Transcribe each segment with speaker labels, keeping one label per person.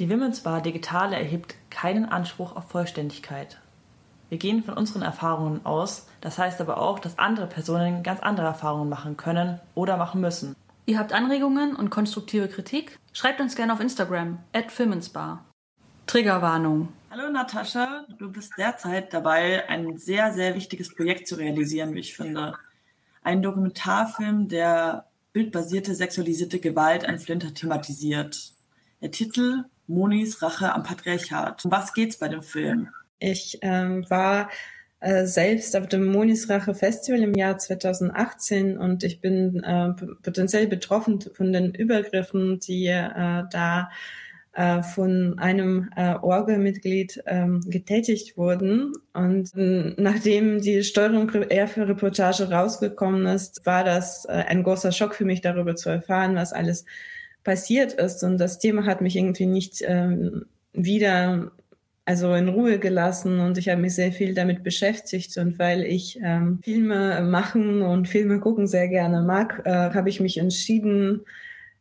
Speaker 1: Die Women's Bar Digitale erhebt keinen Anspruch auf Vollständigkeit. Wir gehen von unseren Erfahrungen aus, das heißt aber auch, dass andere Personen ganz andere Erfahrungen machen können oder machen müssen.
Speaker 2: Ihr habt Anregungen und konstruktive Kritik? Schreibt uns gerne auf Instagram, at Filmensbar. Triggerwarnung.
Speaker 3: Hallo Natascha, du bist derzeit dabei, ein sehr, sehr wichtiges Projekt zu realisieren, wie ich finde. Ein Dokumentarfilm, der bildbasierte sexualisierte Gewalt an Flinter thematisiert. Der Titel Monis Rache am Patriarchat. Um was geht's bei dem Film?
Speaker 4: Ich ähm, war äh, selbst auf dem Monis Rache Festival im Jahr 2018 und ich bin äh, potenziell betroffen von den Übergriffen, die äh, da äh, von einem äh, Orgelmitglied ähm, getätigt wurden. Und äh, nachdem die Steuerung für Reportage rausgekommen ist, war das äh, ein großer Schock für mich, darüber zu erfahren, was alles passiert ist. Und das Thema hat mich irgendwie nicht ähm, wieder also in Ruhe gelassen und ich habe mich sehr viel damit beschäftigt und weil ich ähm, Filme machen und Filme gucken sehr gerne mag, äh, habe ich mich entschieden,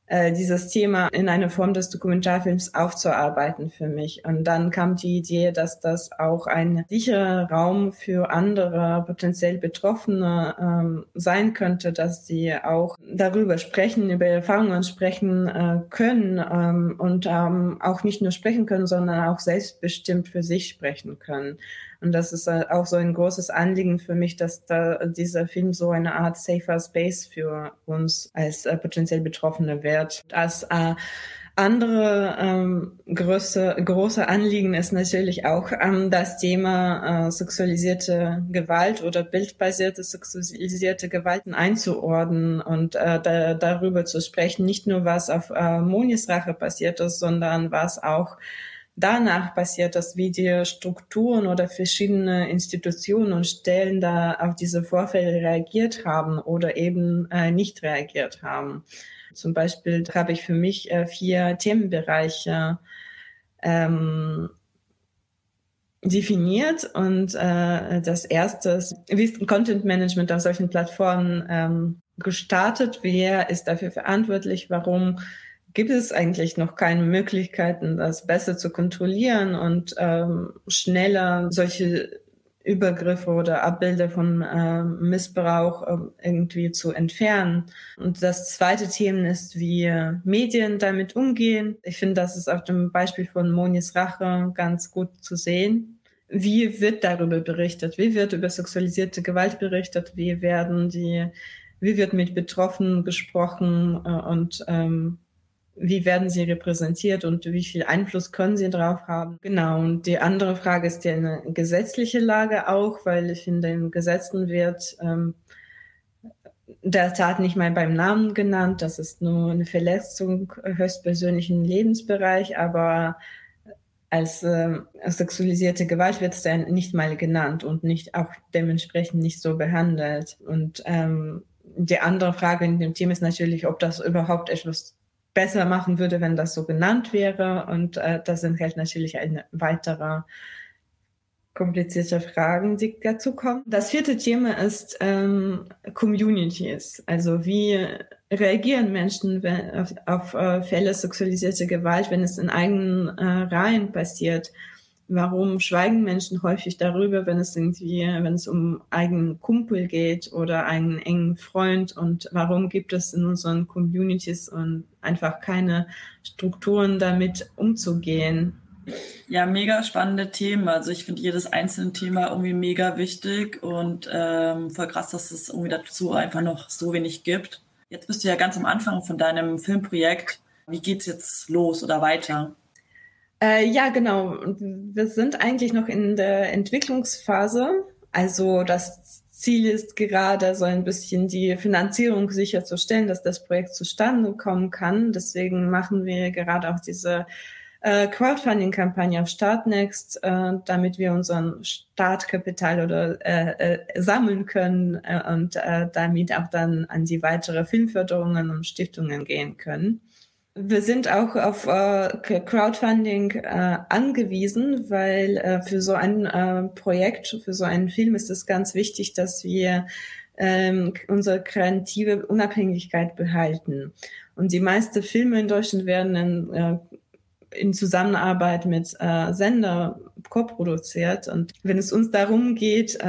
Speaker 4: äh, dieses Thema in eine Form des Dokumentarfilms aufzuarbeiten für mich. Und dann kam die Idee, dass das auch ein sicherer Raum für andere potenziell Betroffene ähm, sein könnte, dass sie auch darüber sprechen, über Erfahrungen sprechen äh, können ähm, und ähm, auch nicht nur sprechen können, sondern auch selbstbestimmt für sich sprechen können. Und das ist äh, auch so ein großes Anliegen für mich, dass da dieser Film so eine Art safer Space für uns als äh, potenziell Betroffene wird. Als äh, andere ähm, große, große Anliegen ist natürlich auch ähm, das Thema äh, sexualisierte Gewalt oder bildbasierte sexualisierte Gewalten einzuordnen und äh, da, darüber zu sprechen, nicht nur was auf äh, Monis Rache passiert ist, sondern was auch danach passiert, dass wie die Strukturen oder verschiedene Institutionen und Stellen da auf diese Vorfälle reagiert haben oder eben äh, nicht reagiert haben. Zum Beispiel habe ich für mich äh, vier Themenbereiche ähm, definiert und äh, das erste ist, wie ist Content Management auf solchen Plattformen ähm, gestartet? Wer ist dafür verantwortlich? Warum gibt es eigentlich noch keine Möglichkeiten, das besser zu kontrollieren und ähm, schneller solche Übergriffe oder Abbilder von äh, Missbrauch äh, irgendwie zu entfernen. Und das zweite Thema ist, wie Medien damit umgehen. Ich finde, das ist auf dem Beispiel von Monis Rache ganz gut zu sehen. Wie wird darüber berichtet? Wie wird über sexualisierte Gewalt berichtet? Wie werden die, wie wird mit Betroffenen gesprochen äh, und ähm, wie werden sie repräsentiert und wie viel Einfluss können sie drauf haben. Genau, und die andere Frage ist ja eine gesetzliche Lage auch, weil ich in den Gesetzen wird ähm, der Tat nicht mal beim Namen genannt. Das ist nur eine Verletzung höchstpersönlichen Lebensbereich, aber als äh, sexualisierte Gewalt wird es dann nicht mal genannt und nicht auch dementsprechend nicht so behandelt. Und ähm, die andere Frage in dem Thema ist natürlich, ob das überhaupt etwas besser machen würde, wenn das so genannt wäre. Und äh, das sind halt natürlich ein weiterer komplizierte Fragen, die dazu kommen. Das vierte Thema ist ähm, Communities. Also wie reagieren Menschen wenn, auf, auf äh, Fälle sexualisierter Gewalt, wenn es in eigenen äh, Reihen passiert? Warum schweigen Menschen häufig darüber, wenn es irgendwie, wenn es um eigenen Kumpel geht oder einen engen Freund und warum gibt es in unseren Communities und einfach keine Strukturen damit umzugehen?
Speaker 3: Ja, mega spannende Themen. Also ich finde jedes einzelne Thema irgendwie mega wichtig und ähm, voll krass, dass es irgendwie dazu einfach noch so wenig gibt. Jetzt bist du ja ganz am Anfang von deinem Filmprojekt. Wie geht's jetzt los oder weiter?
Speaker 4: Äh, ja, genau. Wir sind eigentlich noch in der Entwicklungsphase. Also das Ziel ist gerade so ein bisschen die Finanzierung sicherzustellen, dass das Projekt zustande kommen kann. Deswegen machen wir gerade auch diese äh, Crowdfunding-Kampagne auf Startnext, äh, damit wir unseren Startkapital oder äh, äh, sammeln können äh, und äh, damit auch dann an die weitere Filmförderungen und Stiftungen gehen können. Wir sind auch auf äh, Crowdfunding äh, angewiesen, weil äh, für so ein äh, Projekt, für so einen Film ist es ganz wichtig, dass wir ähm, unsere kreative Unabhängigkeit behalten. Und die meisten Filme in Deutschland werden in äh, in Zusammenarbeit mit äh, Sender co-produziert. Und wenn es uns darum geht,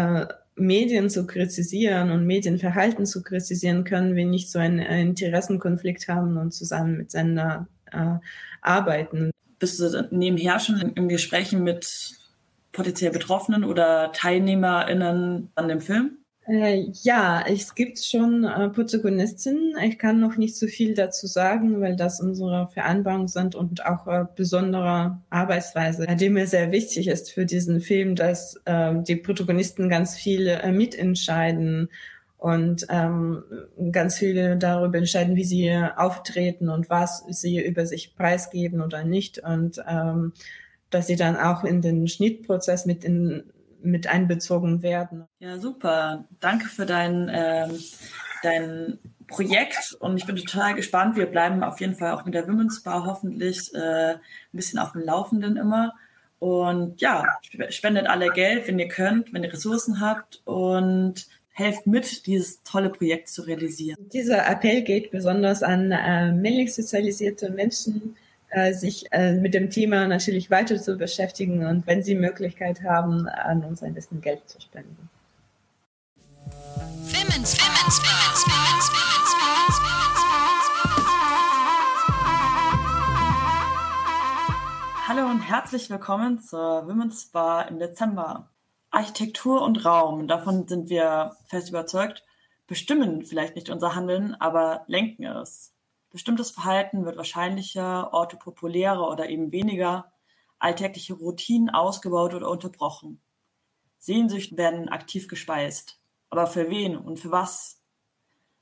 Speaker 4: Medien zu kritisieren und Medienverhalten zu kritisieren, können wir nicht so einen Interessenkonflikt haben und zusammen mit Sender äh, arbeiten.
Speaker 3: Bist du nebenher schon in, in Gesprächen mit potenziell Betroffenen oder TeilnehmerInnen an dem Film?
Speaker 4: Äh, ja, es gibt schon äh, Protagonistinnen. Ich kann noch nicht so viel dazu sagen, weil das unsere Vereinbarungen sind und auch äh, besondere Arbeitsweise, die mir sehr wichtig ist für diesen Film, dass äh, die Protagonisten ganz viel äh, mitentscheiden und ähm, ganz viel darüber entscheiden, wie sie auftreten und was sie über sich preisgeben oder nicht und ähm, dass sie dann auch in den Schnittprozess mit in mit einbezogen werden.
Speaker 3: Ja, super. Danke für dein, ähm, dein Projekt und ich bin total gespannt. Wir bleiben auf jeden Fall auch mit der Women's Bar hoffentlich äh, ein bisschen auf dem Laufenden immer. Und ja, spendet alle Geld, wenn ihr könnt, wenn ihr Ressourcen habt und helft mit, dieses tolle Projekt zu realisieren.
Speaker 4: Dieser Appell geht besonders an äh, männlich sozialisierte Menschen, äh, sich äh, mit dem Thema natürlich weiter zu beschäftigen und wenn sie Möglichkeit haben, an uns ein bisschen Geld zu spenden. Women's, Women's, Women's, Women's,
Speaker 3: Hallo und herzlich willkommen zur Women's Bar im Dezember. Architektur und Raum, davon sind wir fest überzeugt, bestimmen vielleicht nicht unser Handeln, aber lenken es. Bestimmtes Verhalten wird wahrscheinlicher, Orte populärer oder eben weniger, alltägliche Routinen ausgebaut oder unterbrochen. Sehnsüchte werden aktiv gespeist. Aber für wen und für was?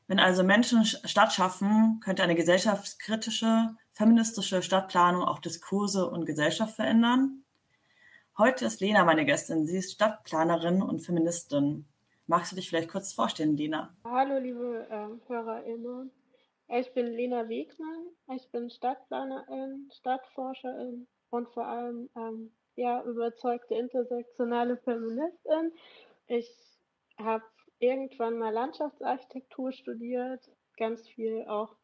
Speaker 3: Wenn also Menschen Stadt schaffen, könnte eine gesellschaftskritische, feministische Stadtplanung auch Diskurse und Gesellschaft verändern? Heute ist Lena meine Gästin. Sie ist Stadtplanerin und Feministin. Magst du dich vielleicht kurz vorstellen, Lena?
Speaker 5: Hallo, liebe äh, HörerInnen. Ich bin Lena Wegmann. Ich bin Stadtplanerin, Stadtforscherin und vor allem ähm, ja, überzeugte intersektionale Feministin. Ich habe irgendwann mal Landschaftsarchitektur studiert, ganz viel auch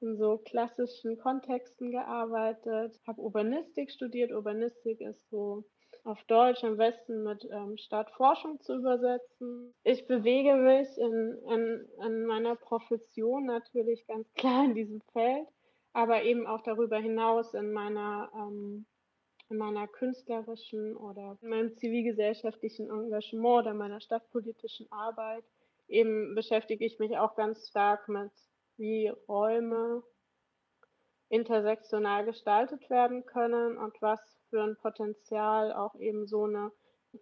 Speaker 5: in so klassischen Kontexten gearbeitet, habe Urbanistik studiert. Urbanistik ist so auf Deutsch am besten mit ähm, Stadtforschung zu übersetzen. Ich bewege mich in, in, in meiner Profession natürlich ganz klar in diesem Feld, aber eben auch darüber hinaus in meiner, ähm, in meiner künstlerischen oder in meinem zivilgesellschaftlichen Engagement oder meiner stadtpolitischen Arbeit. Eben beschäftige ich mich auch ganz stark mit, wie Räume intersektional gestaltet werden können und was für ein Potenzial auch eben so eine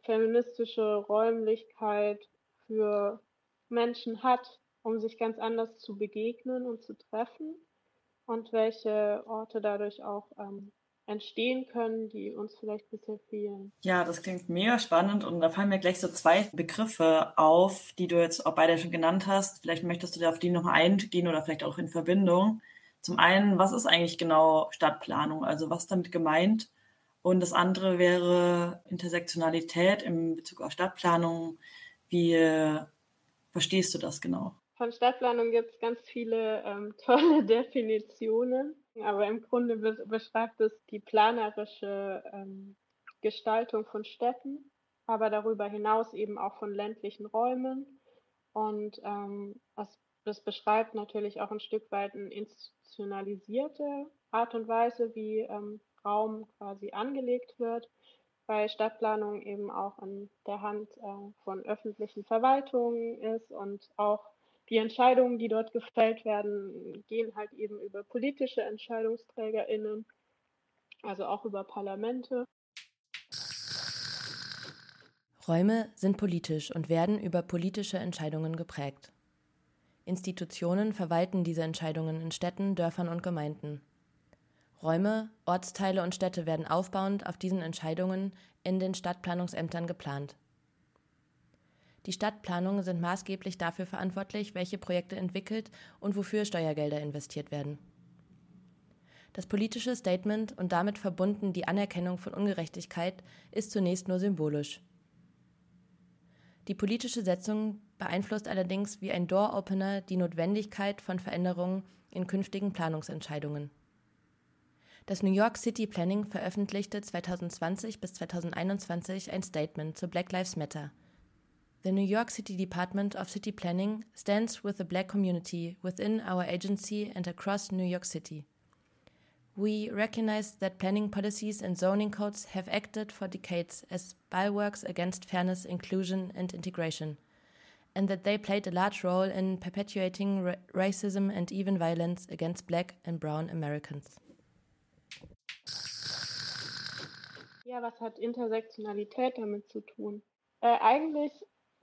Speaker 5: feministische Räumlichkeit für Menschen hat, um sich ganz anders zu begegnen und zu treffen und welche Orte dadurch auch ähm, entstehen können, die uns vielleicht bisher fehlen.
Speaker 3: Ja, das klingt mega spannend und da fallen mir gleich so zwei Begriffe auf, die du jetzt auch beide schon genannt hast. Vielleicht möchtest du da auf die noch eingehen oder vielleicht auch in Verbindung. Zum einen, was ist eigentlich genau Stadtplanung? Also was damit gemeint? Und das andere wäre Intersektionalität in Bezug auf Stadtplanung. Wie äh, verstehst du das genau?
Speaker 5: Von Stadtplanung gibt es ganz viele ähm, tolle Definitionen, aber im Grunde be beschreibt es die planerische ähm, Gestaltung von Städten, aber darüber hinaus eben auch von ländlichen Räumen. Und ähm, das, das beschreibt natürlich auch ein Stück weit eine institutionalisierte Art und Weise, wie ähm, Raum quasi angelegt wird, weil Stadtplanung eben auch in der Hand äh, von öffentlichen Verwaltungen ist und auch die Entscheidungen, die dort gefällt werden, gehen halt eben über politische EntscheidungsträgerInnen, also auch über Parlamente.
Speaker 6: Räume sind politisch und werden über politische Entscheidungen geprägt. Institutionen verwalten diese Entscheidungen in Städten, Dörfern und Gemeinden. Räume, Ortsteile und Städte werden aufbauend auf diesen Entscheidungen in den Stadtplanungsämtern geplant. Die Stadtplanungen sind maßgeblich dafür verantwortlich, welche Projekte entwickelt und wofür Steuergelder investiert werden. Das politische Statement und damit verbunden die Anerkennung von Ungerechtigkeit ist zunächst nur symbolisch. Die politische Setzung beeinflusst allerdings wie ein Door-Opener die Notwendigkeit von Veränderungen in künftigen Planungsentscheidungen. Das New York City Planning veröffentlichte 2020 bis 2021 ein Statement zu Black Lives Matter. The New York City Department of City Planning stands with the black community within our agency and across New York City. We recognize that planning policies and zoning codes have acted for decades as bulwarks against fairness, inclusion, and integration, and that they played a large role in perpetuating ra racism and even violence against black and brown Americans.
Speaker 5: Ja, was hat Intersektionalität damit zu tun? Äh, eigentlich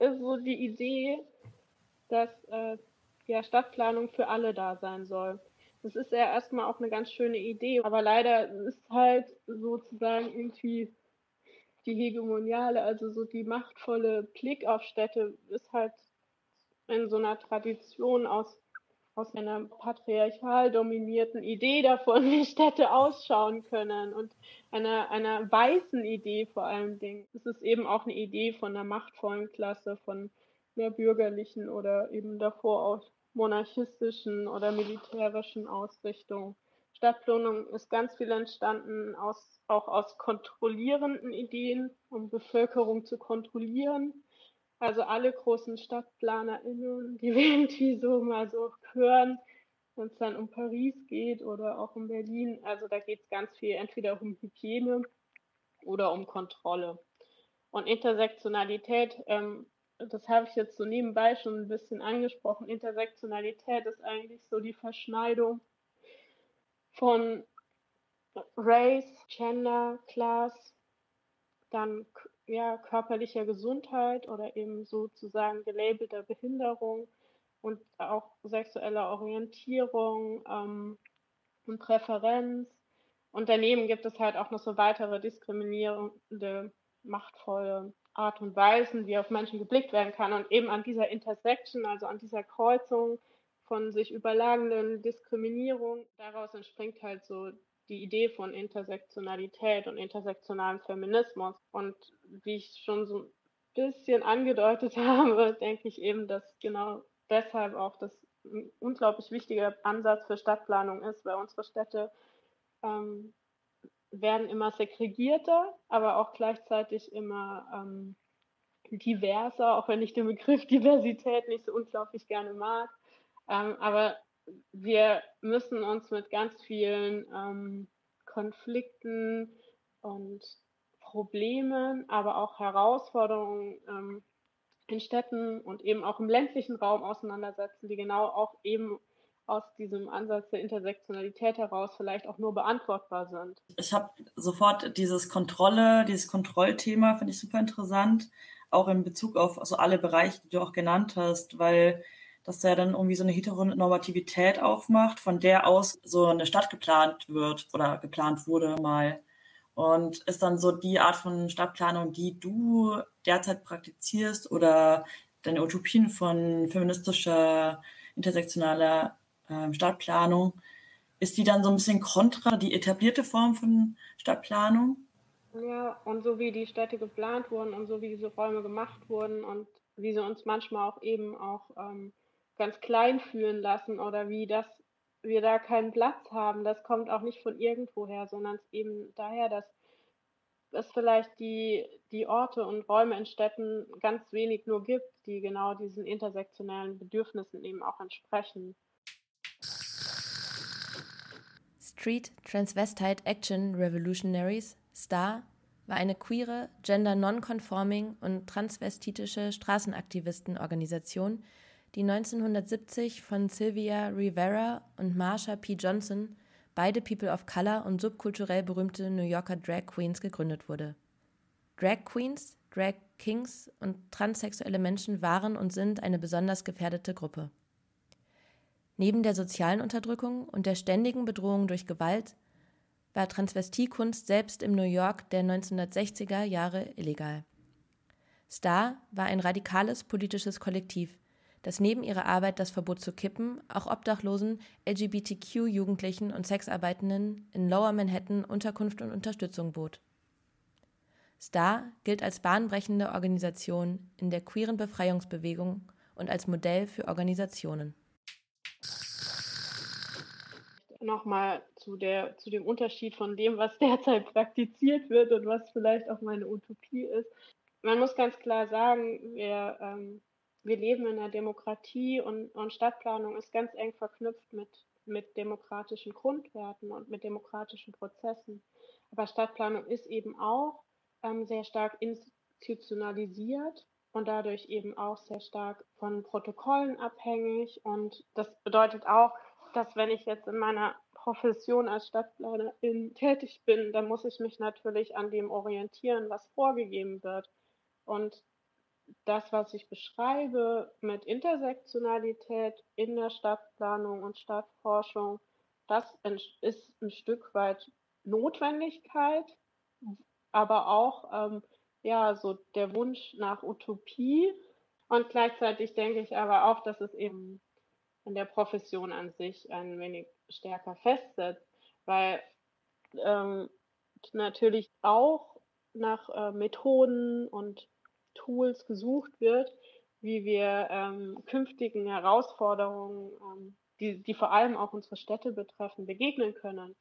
Speaker 5: ist so die Idee, dass äh, ja, Stadtplanung für alle da sein soll. Das ist ja erstmal auch eine ganz schöne Idee, aber leider ist halt sozusagen irgendwie die hegemoniale, also so die machtvolle Blick auf Städte ist halt in so einer Tradition aus aus einer patriarchal dominierten Idee davon, wie Städte ausschauen können und einer, einer weißen Idee vor allen Dingen. Es ist eben auch eine Idee von einer machtvollen Klasse, von einer bürgerlichen oder eben davor auch monarchistischen oder militärischen Ausrichtung. Stadtplanung ist ganz viel entstanden aus, auch aus kontrollierenden Ideen, um Bevölkerung zu kontrollieren also alle großen StadtplanerInnen, die wir irgendwie so mal so hören, wenn es dann um Paris geht oder auch um Berlin. Also da geht es ganz viel entweder um Hygiene oder um Kontrolle. Und Intersektionalität, ähm, das habe ich jetzt so nebenbei schon ein bisschen angesprochen. Intersektionalität ist eigentlich so die Verschneidung von Race, Gender, Class, dann ja, körperlicher Gesundheit oder eben sozusagen gelabelter Behinderung und auch sexueller Orientierung ähm, und Präferenz. Und daneben gibt es halt auch noch so weitere diskriminierende, machtvolle Art und Weisen, wie auf Menschen geblickt werden kann. Und eben an dieser Intersection, also an dieser Kreuzung von sich überlagenden Diskriminierung, daraus entspringt halt so die Idee von Intersektionalität und intersektionalem Feminismus. Und wie ich schon so ein bisschen angedeutet habe, denke ich eben, dass genau deshalb auch das ein unglaublich wichtiger Ansatz für Stadtplanung ist, weil unsere Städte ähm, werden immer segregierter, aber auch gleichzeitig immer ähm, diverser, auch wenn ich den Begriff Diversität nicht so unglaublich gerne mag. Ähm, aber wir müssen uns mit ganz vielen ähm, Konflikten und Problemen, aber auch Herausforderungen ähm, in Städten und eben auch im ländlichen Raum auseinandersetzen, die genau auch eben aus diesem Ansatz der Intersektionalität heraus vielleicht auch nur beantwortbar sind.
Speaker 3: Ich habe sofort dieses Kontrolle, dieses Kontrollthema finde ich super interessant, auch in Bezug auf so alle Bereiche, die du auch genannt hast, weil dass er dann irgendwie so eine Heteronormativität aufmacht, von der aus so eine Stadt geplant wird oder geplant wurde mal. Und ist dann so die Art von Stadtplanung, die du derzeit praktizierst oder deine Utopien von feministischer, intersektionaler äh, Stadtplanung, ist die dann so ein bisschen kontra die etablierte Form von Stadtplanung?
Speaker 5: Ja, und so wie die Städte geplant wurden und so wie diese Räume gemacht wurden und wie sie uns manchmal auch eben auch ähm, ganz klein fühlen lassen oder wie das wir da keinen Platz haben. Das kommt auch nicht von irgendwoher, sondern eben daher, dass es vielleicht die, die Orte und Räume in Städten ganz wenig nur gibt, die genau diesen intersektionellen Bedürfnissen eben auch entsprechen.
Speaker 6: Street Transvestite Action Revolutionaries, STAR, war eine queere, gender non-conforming und transvestitische Straßenaktivistenorganisation, die 1970 von Sylvia Rivera und Marsha P. Johnson, beide People of Color und subkulturell berühmte New Yorker Drag Queens, gegründet wurde. Drag Queens, Drag Kings und transsexuelle Menschen waren und sind eine besonders gefährdete Gruppe. Neben der sozialen Unterdrückung und der ständigen Bedrohung durch Gewalt war Transvestiekunst selbst im New York der 1960er Jahre illegal. Star war ein radikales politisches Kollektiv, dass neben ihrer Arbeit, das Verbot zu kippen, auch Obdachlosen, LGBTQ-Jugendlichen und Sexarbeitenden in Lower Manhattan Unterkunft und Unterstützung bot. STAR gilt als bahnbrechende Organisation in der queeren Befreiungsbewegung und als Modell für Organisationen.
Speaker 5: nochmal zu, der, zu dem Unterschied von dem, was derzeit praktiziert wird und was vielleicht auch meine Utopie ist. Man muss ganz klar sagen, wir, ähm, wir leben in einer Demokratie und, und Stadtplanung ist ganz eng verknüpft mit, mit demokratischen Grundwerten und mit demokratischen Prozessen. Aber Stadtplanung ist eben auch ähm, sehr stark institutionalisiert und dadurch eben auch sehr stark von Protokollen abhängig. Und das bedeutet auch, dass wenn ich jetzt in meiner Profession als Stadtplanerin tätig bin, dann muss ich mich natürlich an dem orientieren, was vorgegeben wird. Und das, was ich beschreibe mit Intersektionalität in der Stadtplanung und Stadtforschung, das ist ein Stück weit Notwendigkeit, aber auch ähm, ja so der Wunsch nach Utopie. Und gleichzeitig denke ich aber auch, dass es eben in der Profession an sich ein wenig stärker festsetzt, weil ähm, natürlich auch nach äh, Methoden und Tools gesucht wird, wie wir ähm, künftigen Herausforderungen, ähm, die, die vor allem auch unsere Städte betreffen, begegnen können.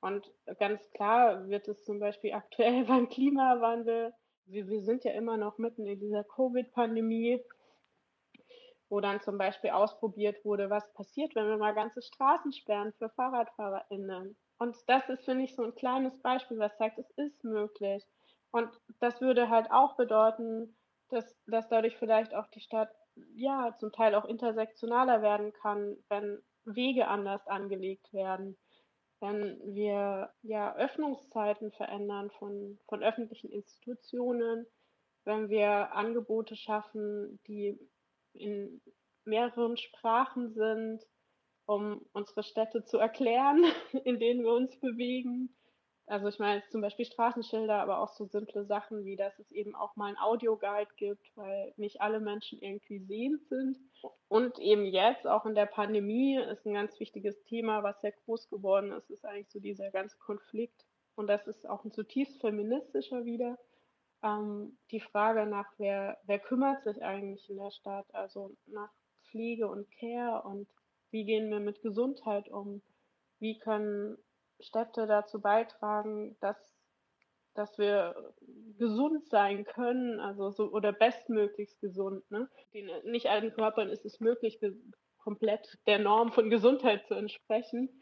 Speaker 5: Und ganz klar wird es zum Beispiel aktuell beim Klimawandel, wir, wir sind ja immer noch mitten in dieser Covid-Pandemie, wo dann zum Beispiel ausprobiert wurde, was passiert, wenn wir mal ganze Straßen sperren für FahrradfahrerInnen. Und das ist, finde ich, so ein kleines Beispiel, was zeigt, es ist möglich. Und das würde halt auch bedeuten, dass, dass dadurch vielleicht auch die Stadt ja zum Teil auch intersektionaler werden kann, wenn Wege anders angelegt werden, wenn wir ja Öffnungszeiten verändern von, von öffentlichen Institutionen, wenn wir Angebote schaffen, die in mehreren Sprachen sind, um unsere Städte zu erklären, in denen wir uns bewegen. Also ich meine zum Beispiel Straßenschilder, aber auch so simple Sachen wie, dass es eben auch mal ein Audioguide gibt, weil nicht alle Menschen irgendwie sehend sind. Und eben jetzt, auch in der Pandemie, ist ein ganz wichtiges Thema, was sehr groß geworden ist, ist eigentlich so dieser ganze Konflikt. Und das ist auch ein zutiefst feministischer wieder ähm, die Frage nach, wer, wer kümmert sich eigentlich in der Stadt, also nach Pflege und Care und wie gehen wir mit Gesundheit um, wie können Städte dazu beitragen, dass, dass wir gesund sein können, also so oder bestmöglichst gesund. Ne? Den, nicht allen Körpern ist es möglich, komplett der Norm von Gesundheit zu entsprechen.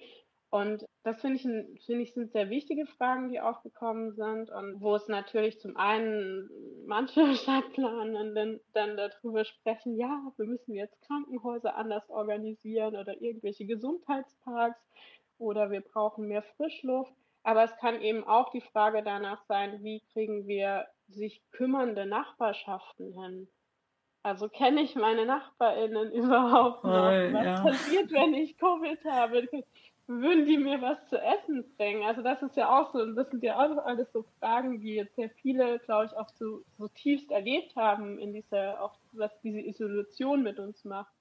Speaker 5: Und das finde ich, finde ich sind sehr wichtige Fragen, die aufgekommen sind und wo es natürlich zum einen manche Stadtplanenden dann darüber sprechen, ja, wir müssen jetzt Krankenhäuser anders organisieren oder irgendwelche Gesundheitsparks oder wir brauchen mehr Frischluft. Aber es kann eben auch die Frage danach sein, wie kriegen wir sich kümmernde Nachbarschaften hin? Also kenne ich meine NachbarInnen überhaupt noch? Oh, Was ja. passiert, wenn ich Covid habe? würden die mir was zu essen bringen? Also das ist ja auch so, das sind ja auch alles so Fragen, die jetzt sehr viele, glaube ich, auch so, so tiefst erlebt haben in dieser, auch was diese Isolation mit uns macht.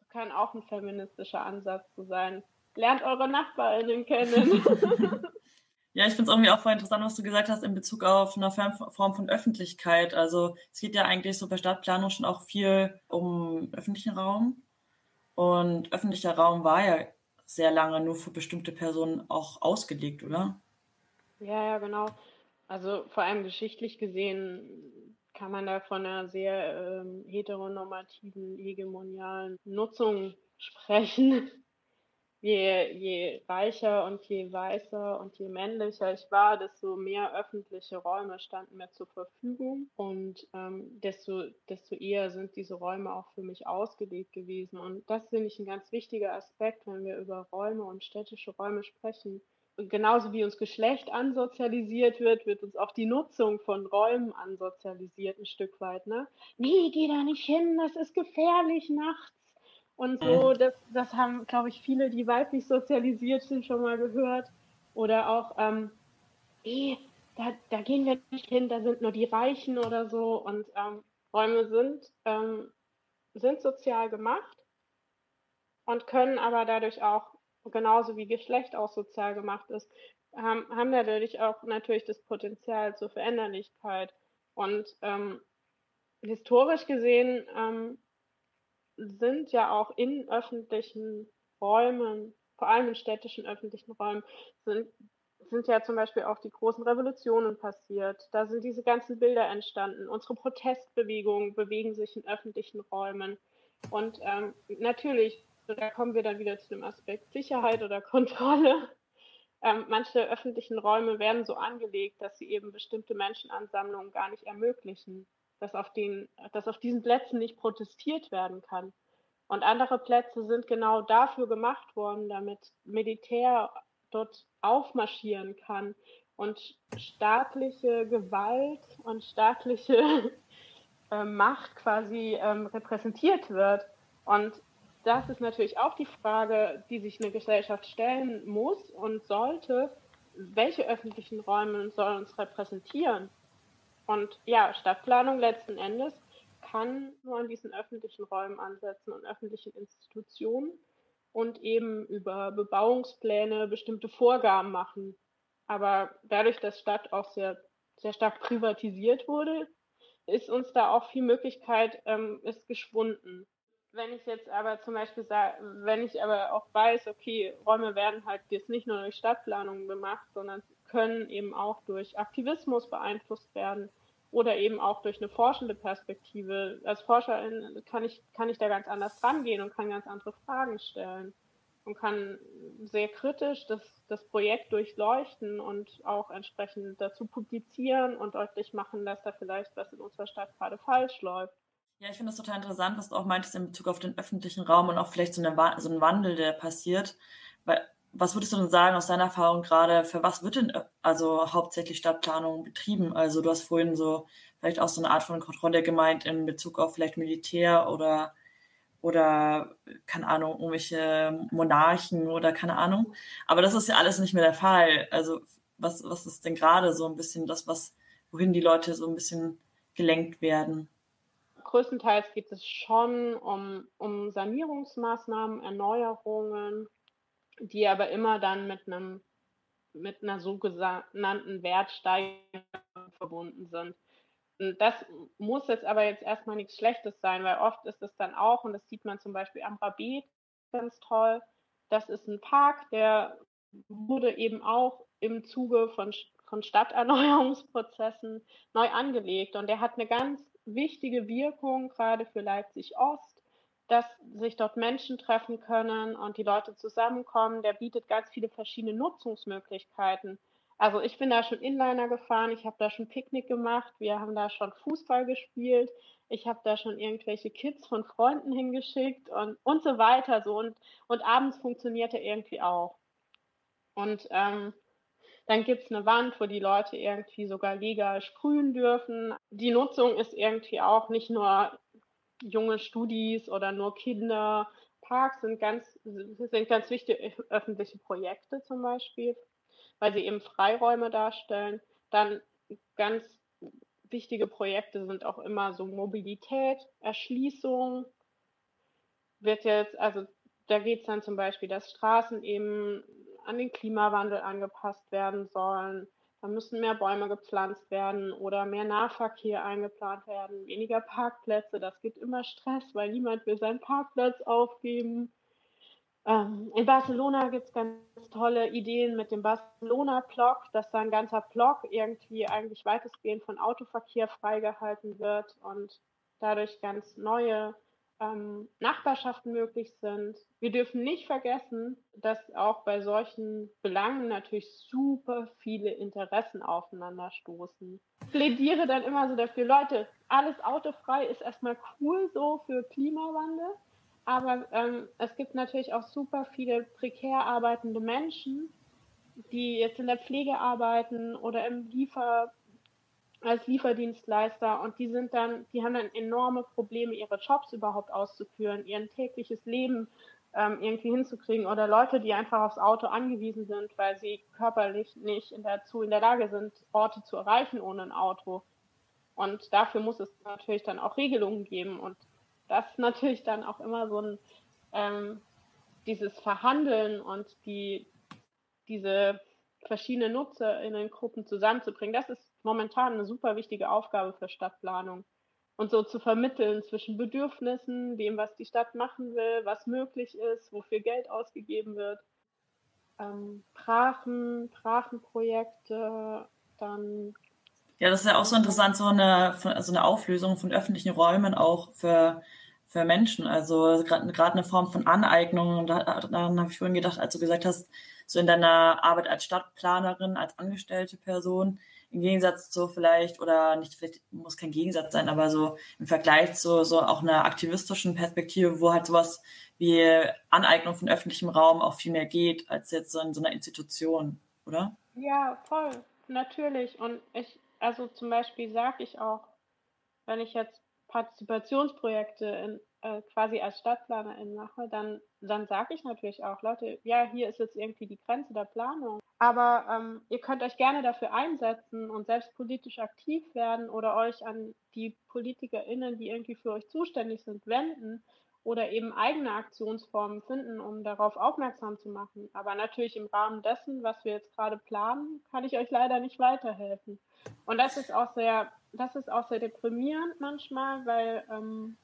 Speaker 5: Das kann auch ein feministischer Ansatz zu sein. Lernt eure NachbarInnen kennen.
Speaker 3: Ja, ich finde es irgendwie auch voll interessant, was du gesagt hast in Bezug auf eine Form von Öffentlichkeit. Also es geht ja eigentlich so bei Stadtplanung schon auch viel um öffentlichen Raum. Und öffentlicher Raum war ja sehr lange nur für bestimmte Personen auch ausgelegt, oder?
Speaker 5: Ja, ja, genau. Also vor allem geschichtlich gesehen kann man da von einer sehr ähm, heteronormativen, hegemonialen Nutzung sprechen je, je reicher und je weißer und je männlicher ich war, desto mehr öffentliche Räume standen mir zur Verfügung und ähm, desto, desto eher sind diese Räume auch für mich ausgelegt gewesen. Und das finde ich ein ganz wichtiger Aspekt, wenn wir über Räume und städtische Räume sprechen. Und genauso wie uns Geschlecht ansozialisiert wird, wird uns auch die Nutzung von Räumen ansozialisiert ein Stück weit. Ne? Nee, geh da nicht hin, das ist gefährlich nachts und so, das, das haben, glaube ich, viele, die weiblich sozialisiert sind, schon mal gehört. Oder auch, ähm, eh, da, da gehen wir nicht hin, da sind nur die Reichen oder so. Und ähm, Räume sind, ähm, sind sozial gemacht und können aber dadurch auch, genauso wie Geschlecht auch sozial gemacht ist, haben, haben dadurch auch natürlich das Potenzial zur Veränderlichkeit. Und ähm, historisch gesehen ähm, sind ja auch in öffentlichen Räumen vor allem in städtischen öffentlichen Räumen, sind, sind ja zum Beispiel auch die großen Revolutionen passiert. Da sind diese ganzen Bilder entstanden. Unsere Protestbewegungen bewegen sich in öffentlichen Räumen. Und ähm, natürlich, da kommen wir dann wieder zu dem Aspekt Sicherheit oder Kontrolle. Ähm, manche öffentlichen Räume werden so angelegt, dass sie eben bestimmte Menschenansammlungen gar nicht ermöglichen, dass auf, den, dass auf diesen Plätzen nicht protestiert werden kann. Und andere Plätze sind genau dafür gemacht worden, damit Militär dort aufmarschieren kann und staatliche Gewalt und staatliche äh, Macht quasi ähm, repräsentiert wird. Und das ist natürlich auch die Frage, die sich eine Gesellschaft stellen muss und sollte. Welche öffentlichen Räume sollen uns repräsentieren? Und ja, Stadtplanung letzten Endes kann nur an diesen öffentlichen Räumen ansetzen und öffentlichen Institutionen und eben über Bebauungspläne bestimmte Vorgaben machen. Aber dadurch, dass Stadt auch sehr, sehr stark privatisiert wurde, ist uns da auch viel Möglichkeit, ähm, ist geschwunden. Wenn ich jetzt aber zum Beispiel sage, wenn ich aber auch weiß, okay, Räume werden halt jetzt nicht nur durch Stadtplanung gemacht, sondern können eben auch durch Aktivismus beeinflusst werden oder eben auch durch eine forschende Perspektive. Als Forscherin kann ich, kann ich da ganz anders rangehen und kann ganz andere Fragen stellen und kann sehr kritisch das, das Projekt durchleuchten und auch entsprechend dazu publizieren und deutlich machen, dass da vielleicht was in unserer Stadt gerade falsch läuft.
Speaker 3: Ja, ich finde das total interessant, was du auch meintest in Bezug auf den öffentlichen Raum und auch vielleicht so, eine, so ein Wandel, der passiert. Weil was würdest du denn sagen aus deiner Erfahrung gerade, für was wird denn äh, also hauptsächlich Stadtplanung betrieben? Also du hast vorhin so vielleicht auch so eine Art von Kontrolle gemeint in Bezug auf vielleicht Militär oder oder keine Ahnung, irgendwelche Monarchen oder keine Ahnung. Aber das ist ja alles nicht mehr der Fall. Also was, was ist denn gerade so ein bisschen das, was, wohin die Leute so ein bisschen gelenkt werden?
Speaker 5: Größtenteils geht es schon um, um Sanierungsmaßnahmen, Erneuerungen, die aber immer dann mit einem mit einer sogenannten Wertsteigerung verbunden sind. Und das muss jetzt aber jetzt erstmal nichts Schlechtes sein, weil oft ist es dann auch, und das sieht man zum Beispiel am Rabet ganz toll, das ist ein Park, der wurde eben auch im Zuge von, von Stadterneuerungsprozessen neu angelegt und der hat eine ganz wichtige Wirkung gerade für Leipzig Ost dass sich dort Menschen treffen können und die Leute zusammenkommen. Der bietet ganz viele verschiedene Nutzungsmöglichkeiten. Also ich bin da schon Inliner gefahren, ich habe da schon Picknick gemacht, wir haben da schon Fußball gespielt, ich habe da schon irgendwelche Kids von Freunden hingeschickt und, und so weiter. So. Und, und abends funktioniert er irgendwie auch. Und ähm, dann gibt es eine Wand, wo die Leute irgendwie sogar legal sprühen dürfen. Die Nutzung ist irgendwie auch nicht nur junge Studis oder nur Kinder. Parks sind ganz, sind ganz wichtige öffentliche Projekte zum Beispiel, weil sie eben Freiräume darstellen. Dann ganz wichtige Projekte sind auch immer so Mobilität, Erschließung. Wird jetzt, also da geht es dann zum Beispiel, dass Straßen eben an den Klimawandel angepasst werden sollen, da müssen mehr Bäume gepflanzt werden oder mehr Nahverkehr eingeplant werden, weniger Parkplätze. Das gibt immer Stress, weil niemand will seinen Parkplatz aufgeben. Ähm, in Barcelona gibt es ganz tolle Ideen mit dem Barcelona-Block, dass da ein ganzer Block irgendwie eigentlich weitestgehend von Autoverkehr freigehalten wird und dadurch ganz neue ähm, Nachbarschaften möglich sind. Wir dürfen nicht vergessen, dass auch bei solchen Belangen natürlich super viele Interessen aufeinanderstoßen. Ich plädiere dann immer so dafür, Leute, alles autofrei ist erstmal cool so für Klimawandel, aber ähm, es gibt natürlich auch super viele prekär arbeitende Menschen, die jetzt in der Pflege arbeiten oder im Liefer als Lieferdienstleister und die sind dann, die haben dann enorme Probleme, ihre Jobs überhaupt auszuführen, ihr tägliches Leben ähm, irgendwie hinzukriegen oder Leute, die einfach aufs Auto angewiesen sind, weil sie körperlich nicht dazu in der Lage sind, Orte zu erreichen ohne ein Auto. Und dafür muss es natürlich dann auch Regelungen geben und das ist natürlich dann auch immer so ein ähm, dieses Verhandeln und die diese verschiedenen NutzerInnen-Gruppen zusammenzubringen. Das ist momentan eine super wichtige Aufgabe für Stadtplanung. Und so zu vermitteln zwischen Bedürfnissen, dem, was die Stadt machen will, was möglich ist, wofür Geld ausgegeben wird. ähm, Brachen, Brachenprojekte, dann.
Speaker 3: Ja, das ist ja auch so interessant, so eine, so eine Auflösung von öffentlichen Räumen auch für, für Menschen. Also gerade eine Form von Aneignung. Da, daran habe ich vorhin gedacht, als du gesagt hast, so in deiner Arbeit als Stadtplanerin, als angestellte Person, im Gegensatz zu vielleicht, oder nicht, vielleicht muss kein Gegensatz sein, aber so im Vergleich zu so auch einer aktivistischen Perspektive, wo halt sowas wie Aneignung von öffentlichem Raum auch viel mehr geht, als jetzt so in so einer Institution, oder?
Speaker 5: Ja, voll, natürlich. Und ich, also zum Beispiel sage ich auch, wenn ich jetzt Partizipationsprojekte in, äh, quasi als Stadtplanerin mache, dann, dann sage ich natürlich auch, Leute, ja, hier ist jetzt irgendwie die Grenze der Planung. Aber ähm, ihr könnt euch gerne dafür einsetzen und selbst politisch aktiv werden oder euch an die PolitikerInnen, die irgendwie für euch zuständig sind, wenden oder eben eigene Aktionsformen finden, um darauf aufmerksam zu machen. Aber natürlich im Rahmen dessen, was wir jetzt gerade planen, kann ich euch leider nicht weiterhelfen. Und das ist auch sehr, das ist auch sehr deprimierend manchmal, weil, ähm,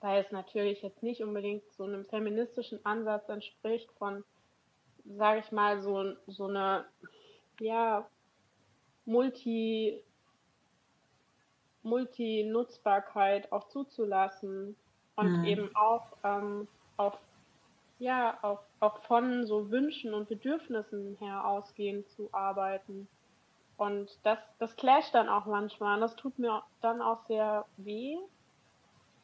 Speaker 5: weil es natürlich jetzt nicht unbedingt so einem feministischen Ansatz entspricht von, sage ich mal, so, so eine, ja, Multi, Multi-Nutzbarkeit auch zuzulassen und mhm. eben auch, ähm, auch, ja, auch, auch von so Wünschen und Bedürfnissen her ausgehend zu arbeiten. Und das, das clasht dann auch manchmal. Und das tut mir dann auch sehr weh.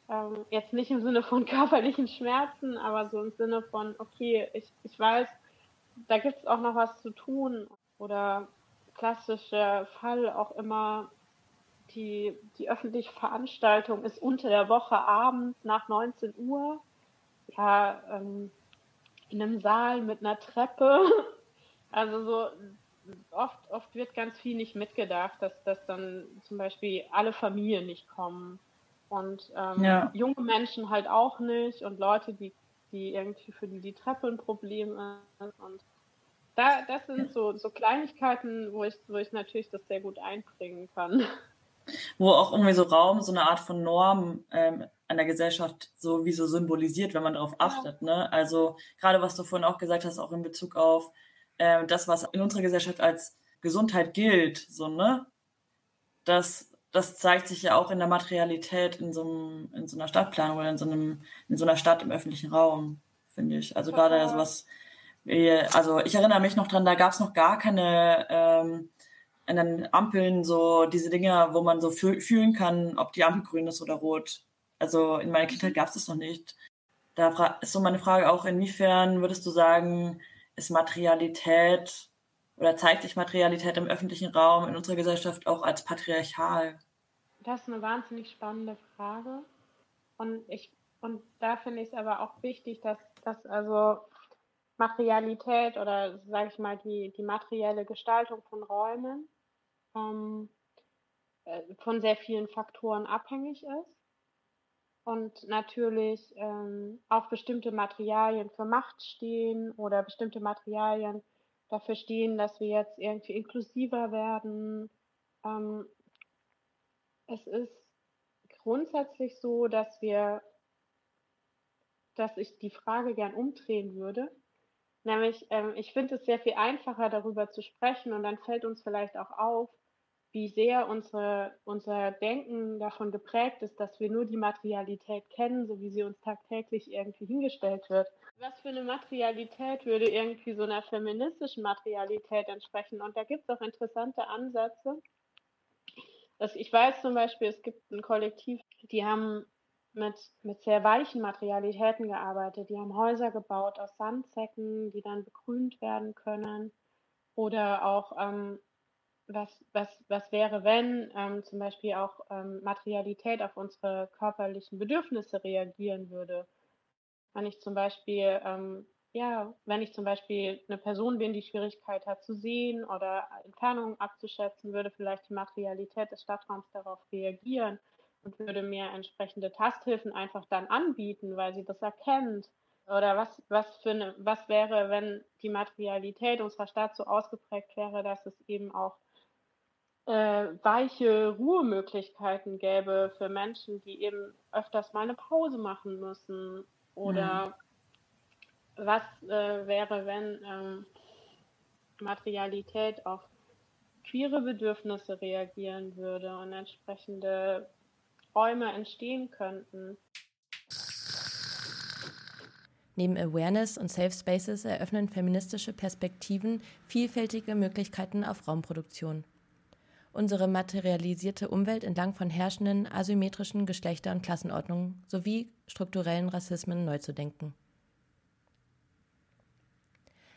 Speaker 5: Ähm, jetzt nicht im Sinne von körperlichen Schmerzen, aber so im Sinne von, okay, ich, ich weiß, da gibt es auch noch was zu tun. Oder klassischer Fall auch immer die, die öffentliche Veranstaltung ist unter der Woche abends nach 19 Uhr. Ja, ähm, in einem Saal mit einer Treppe. Also so oft, oft wird ganz viel nicht mitgedacht, dass, dass dann zum Beispiel alle Familien nicht kommen. Und ähm, ja. junge Menschen halt auch nicht und Leute, die, die irgendwie für die die Treppe ein Problem ist. Und da, das sind so, so Kleinigkeiten, wo ich, wo ich natürlich das sehr gut einbringen kann
Speaker 3: wo auch irgendwie so Raum, so eine Art von Norm ähm, an der Gesellschaft so wie so symbolisiert, wenn man darauf achtet. Ne? Also gerade was du vorhin auch gesagt hast, auch in Bezug auf äh, das, was in unserer Gesellschaft als Gesundheit gilt, so, ne? Das, das zeigt sich ja auch in der Materialität in so, einem, in so einer Stadtplanung oder in so, einem, in so einer Stadt im öffentlichen Raum, finde ich. Also gerade sowas wie, also ich erinnere mich noch dran, da gab es noch gar keine ähm, an den Ampeln so diese Dinge, wo man so fühlen kann, ob die Ampel grün ist oder rot. Also in meiner Kindheit gab es das noch nicht. Da ist so meine Frage auch, inwiefern würdest du sagen, ist Materialität oder zeigt sich Materialität im öffentlichen Raum in unserer Gesellschaft auch als patriarchal?
Speaker 5: Das ist eine wahnsinnig spannende Frage. Und ich und da finde ich es aber auch wichtig, dass, dass also Materialität oder sage ich mal die, die materielle Gestaltung von Räumen ähm, äh, von sehr vielen Faktoren abhängig ist und natürlich ähm, auch bestimmte Materialien für Macht stehen oder bestimmte Materialien dafür stehen, dass wir jetzt irgendwie inklusiver werden. Ähm, es ist grundsätzlich so, dass wir, dass ich die Frage gern umdrehen würde. Nämlich, ähm, ich finde es sehr viel einfacher, darüber zu sprechen und dann fällt uns vielleicht auch auf, wie sehr unsere, unser Denken davon geprägt ist, dass wir nur die Materialität kennen, so wie sie uns tagtäglich irgendwie hingestellt wird. Was für eine Materialität würde irgendwie so einer feministischen Materialität entsprechen? Und da gibt es auch interessante Ansätze. Also ich weiß zum Beispiel, es gibt ein Kollektiv, die haben mit, mit sehr weichen Materialitäten gearbeitet. Die haben Häuser gebaut aus Sandsäcken, die dann begrünt werden können. Oder auch ähm, was, was, was wäre, wenn ähm, zum Beispiel auch ähm, Materialität auf unsere körperlichen Bedürfnisse reagieren würde. Wenn ich zum Beispiel, ähm, ja, wenn ich zum Beispiel eine Person bin, die Schwierigkeit hat zu sehen oder Entfernungen abzuschätzen, würde vielleicht die Materialität des Stadtraums darauf reagieren und würde mir entsprechende Tasthilfen einfach dann anbieten, weil sie das erkennt. Oder was, was für eine, was wäre, wenn die Materialität unserer Stadt so ausgeprägt wäre, dass es eben auch äh, weiche Ruhemöglichkeiten gäbe für Menschen, die eben öfters mal eine Pause machen müssen oder was äh, wäre, wenn ähm, Materialität auf queere Bedürfnisse reagieren würde und entsprechende Räume entstehen könnten.
Speaker 6: Neben Awareness und Safe Spaces eröffnen feministische Perspektiven vielfältige Möglichkeiten auf Raumproduktion. Unsere materialisierte Umwelt entlang von herrschenden asymmetrischen Geschlechter- und Klassenordnungen sowie strukturellen Rassismen neu zu denken.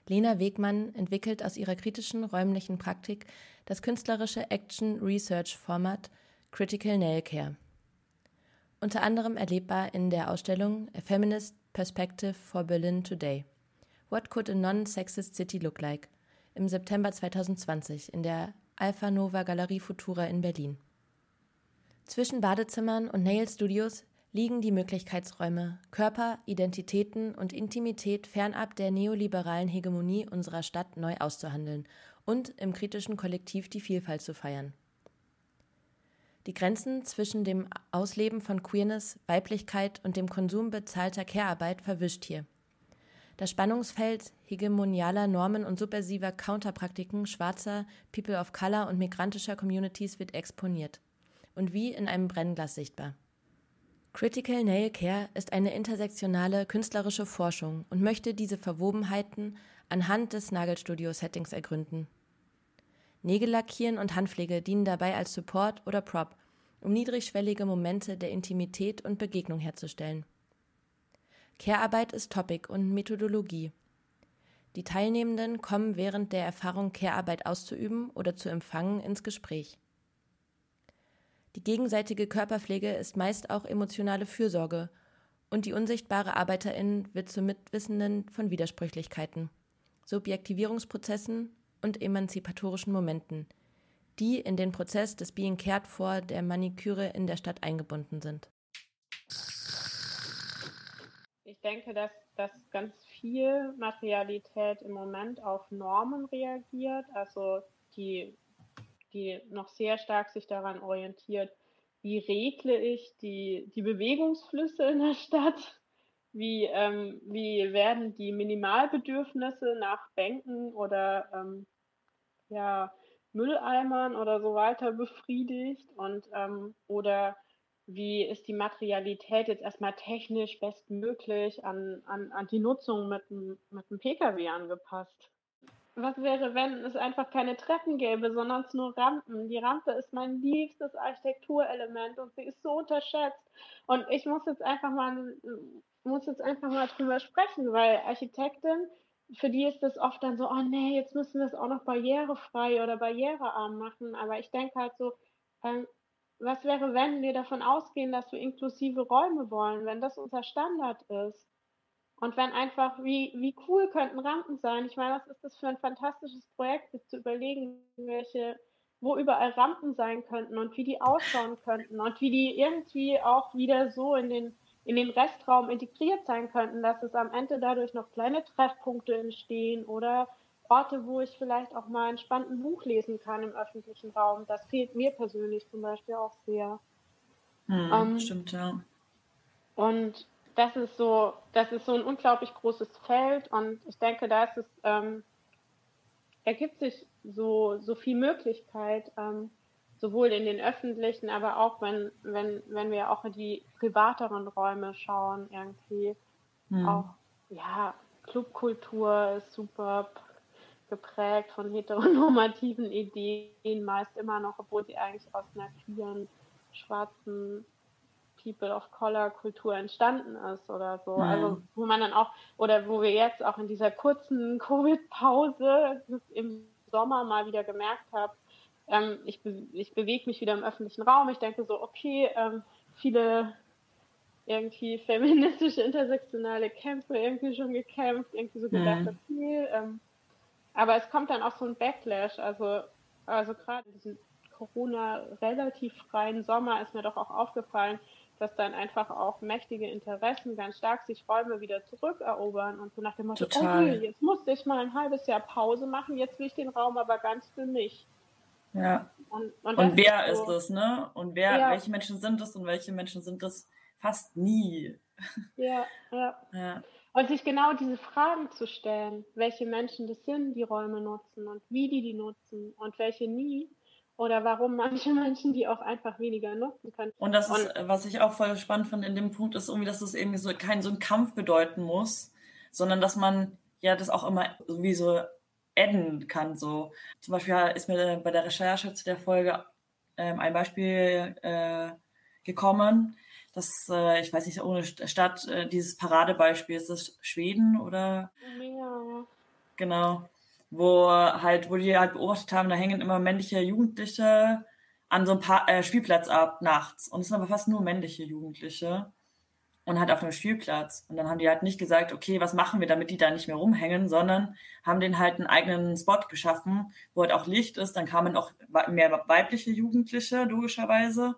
Speaker 6: Lena Wegmann entwickelt aus ihrer kritischen räumlichen Praktik das künstlerische Action Research Format Critical Nail Care. Unter anderem erlebbar in der Ausstellung A Feminist Perspective for Berlin Today. What could a non-sexist city look like? Im September 2020 in der Alpha Nova Galerie Futura in Berlin. Zwischen Badezimmern und Nail Studios liegen die Möglichkeitsräume, Körper, Identitäten und Intimität fernab der neoliberalen Hegemonie unserer Stadt neu auszuhandeln und im kritischen Kollektiv die Vielfalt zu feiern. Die Grenzen zwischen dem Ausleben von Queerness, Weiblichkeit und dem Konsum bezahlter Care-Arbeit verwischt hier. Das Spannungsfeld hegemonialer Normen und subversiver Counterpraktiken schwarzer, People of Color und migrantischer Communities wird exponiert und wie in einem Brennglas sichtbar. Critical Nail Care ist eine intersektionale künstlerische Forschung und möchte diese Verwobenheiten anhand des Nagelstudio-Settings ergründen. Nägel lackieren und Handpflege dienen dabei als Support oder Prop, um niedrigschwellige Momente der Intimität und Begegnung herzustellen. Care-Arbeit ist Topic und Methodologie. Die Teilnehmenden kommen während der Erfahrung, Care-Arbeit auszuüben oder zu empfangen, ins Gespräch. Die gegenseitige Körperpflege ist meist auch emotionale Fürsorge und die unsichtbare Arbeiterin wird zur Mitwissenden von Widersprüchlichkeiten, Subjektivierungsprozessen und emanzipatorischen Momenten, die in den Prozess des Being Cared for der Maniküre in der Stadt eingebunden sind.
Speaker 5: Ich denke, dass, dass ganz viel Materialität im Moment auf Normen reagiert, also die, die noch sehr stark sich daran orientiert, wie regle ich die, die Bewegungsflüsse in der Stadt, wie, ähm, wie werden die Minimalbedürfnisse nach Bänken oder ähm, ja, Mülleimern oder so weiter befriedigt und ähm, oder wie ist die Materialität jetzt erstmal technisch bestmöglich an, an, an die Nutzung mit dem, mit dem Pkw angepasst. Was wäre, wenn es einfach keine Treppen gäbe, sondern es nur Rampen? Die Rampe ist mein liebstes Architekturelement und sie ist so unterschätzt. Und ich muss jetzt einfach mal, muss jetzt einfach mal drüber sprechen, weil Architektin, für die ist das oft dann so, oh nee, jetzt müssen wir es auch noch barrierefrei oder barrierearm machen. Aber ich denke halt so, ähm, was wäre, wenn wir davon ausgehen, dass wir inklusive Räume wollen, wenn das unser Standard ist? Und wenn einfach, wie, wie cool könnten Rampen sein? Ich meine, was ist das für ein fantastisches Projekt, sich zu überlegen, welche, wo überall Rampen sein könnten und wie die ausschauen könnten und wie die irgendwie auch wieder so in den, in den Restraum integriert sein könnten, dass es am Ende dadurch noch kleine Treffpunkte entstehen oder Orte, wo ich vielleicht auch mal entspannt ein Buch lesen kann im öffentlichen Raum. Das fehlt mir persönlich zum Beispiel auch sehr.
Speaker 3: Hm, ähm, stimmt, ja.
Speaker 5: Und das ist so, das ist so ein unglaublich großes Feld und ich denke, da ist es, ähm, ergibt sich so, so viel Möglichkeit, ähm, sowohl in den öffentlichen, aber auch wenn, wenn, wenn wir auch in die privateren Räume schauen, irgendwie hm. auch, ja, Clubkultur ist super geprägt von heteronormativen Ideen, meist immer noch, obwohl sie eigentlich aus einer queeren, schwarzen People of Color Kultur entstanden ist oder so. Mhm. Also wo man dann auch, oder wo wir jetzt auch in dieser kurzen Covid-Pause im Sommer mal wieder gemerkt haben, ähm, ich, be ich bewege mich wieder im öffentlichen Raum. Ich denke so, okay, ähm, viele irgendwie feministische, intersektionale Kämpfe irgendwie schon gekämpft, irgendwie so gedacht, mhm. viel. Ähm, aber es kommt dann auch so ein Backlash. Also, also gerade in diesem Corona relativ freien Sommer ist mir doch auch aufgefallen, dass dann einfach auch mächtige Interessen ganz stark sich Räume wieder zurückerobern und so nach dem Motto, Total. okay, jetzt musste ich mal ein halbes Jahr Pause machen, jetzt will ich den Raum aber ganz für mich.
Speaker 3: Ja. Und, und, und wer ist, so, es, ne? Und wer, ja. welche Menschen sind es und welche Menschen sind es fast nie.
Speaker 5: Ja, ja. ja. Und sich genau diese Fragen zu stellen, welche Menschen das sind, die Räume nutzen und wie die die nutzen und welche nie oder warum manche Menschen die auch einfach weniger nutzen können.
Speaker 3: Und das ist, und, was ich auch voll spannend finde in dem Punkt, ist irgendwie, dass es eben so kein so ein Kampf bedeuten muss, sondern dass man ja das auch immer wie so adden kann. So zum Beispiel ist mir bei der Recherche zu der Folge ähm, ein Beispiel äh, gekommen, dass äh, ich weiß nicht ohne Stadt äh, dieses Paradebeispiel ist das Schweden oder
Speaker 5: ja.
Speaker 3: genau wo halt, wo die halt beobachtet haben, da hängen immer männliche Jugendliche an so einem pa äh, Spielplatz ab nachts. Und es sind aber fast nur männliche Jugendliche. Und halt auf einem Spielplatz. Und dann haben die halt nicht gesagt, okay, was machen wir, damit die da nicht mehr rumhängen, sondern haben den halt einen eigenen Spot geschaffen, wo halt auch Licht ist. Dann kamen auch mehr weibliche Jugendliche, logischerweise.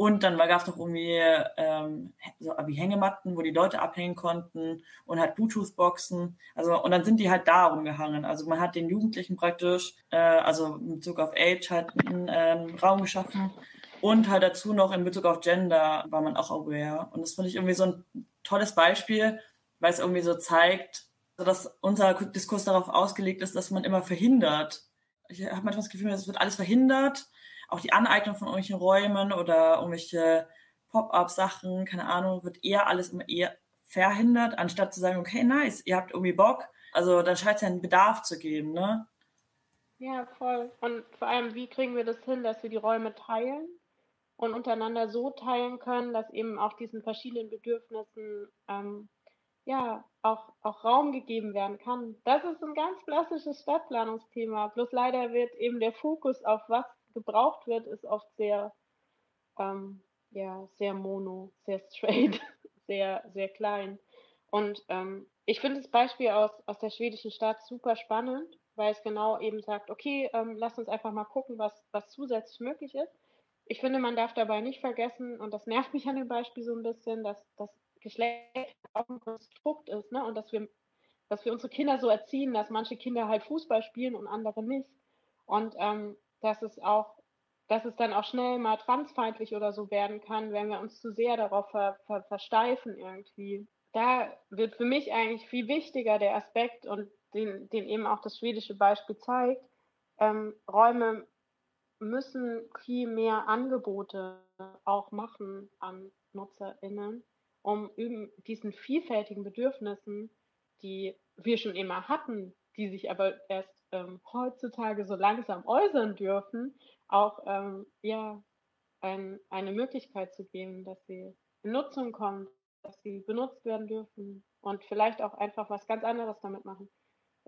Speaker 3: Und dann gab es noch irgendwie ähm, so wie Hängematten, wo die Leute abhängen konnten und halt Bluetooth-Boxen. Also, und dann sind die halt da rumgehangen. Also man hat den Jugendlichen praktisch, äh, also in Bezug auf Age halt einen ähm, Raum geschaffen. Und halt dazu noch in Bezug auf Gender war man auch aware. Und das finde ich irgendwie so ein tolles Beispiel, weil es irgendwie so zeigt, dass unser Diskurs darauf ausgelegt ist, dass man immer verhindert. Ich habe manchmal das Gefühl, es wird alles verhindert auch die Aneignung von irgendwelchen Räumen oder irgendwelche Pop-up-Sachen, keine Ahnung, wird eher alles immer eher verhindert, anstatt zu sagen, okay, nice, ihr habt irgendwie Bock. Also dann scheint es ja einen Bedarf zu geben, ne?
Speaker 5: Ja, voll. Und vor allem, wie kriegen wir das hin, dass wir die Räume teilen und untereinander so teilen können, dass eben auch diesen verschiedenen Bedürfnissen ähm, ja auch, auch Raum gegeben werden kann. Das ist ein ganz klassisches Stadtplanungsthema. Bloß leider wird eben der Fokus auf was gebraucht wird, ist oft sehr, ähm, ja, sehr mono, sehr straight, sehr, sehr klein. Und ähm, ich finde das Beispiel aus, aus der schwedischen Stadt super spannend, weil es genau eben sagt, okay, ähm, lass uns einfach mal gucken, was, was zusätzlich möglich ist. Ich finde, man darf dabei nicht vergessen, und das nervt mich an dem Beispiel so ein bisschen, dass das Geschlecht auch ein Konstrukt ist, ne? Und dass wir, dass wir unsere Kinder so erziehen, dass manche Kinder halt Fußball spielen und andere nicht. Und ähm, dass es auch, dass es dann auch schnell mal transfeindlich oder so werden kann, wenn wir uns zu sehr darauf ver, ver, versteifen irgendwie. Da wird für mich eigentlich viel wichtiger der Aspekt und den, den eben auch das schwedische Beispiel zeigt, ähm, Räume müssen viel mehr Angebote auch machen an NutzerInnen, um diesen vielfältigen Bedürfnissen, die wir schon immer hatten, die sich aber erst ähm, heutzutage so langsam äußern dürfen, auch ähm, ja, ein, eine Möglichkeit zu geben, dass sie in Nutzung kommen, dass sie benutzt werden dürfen und vielleicht auch einfach was ganz anderes damit machen.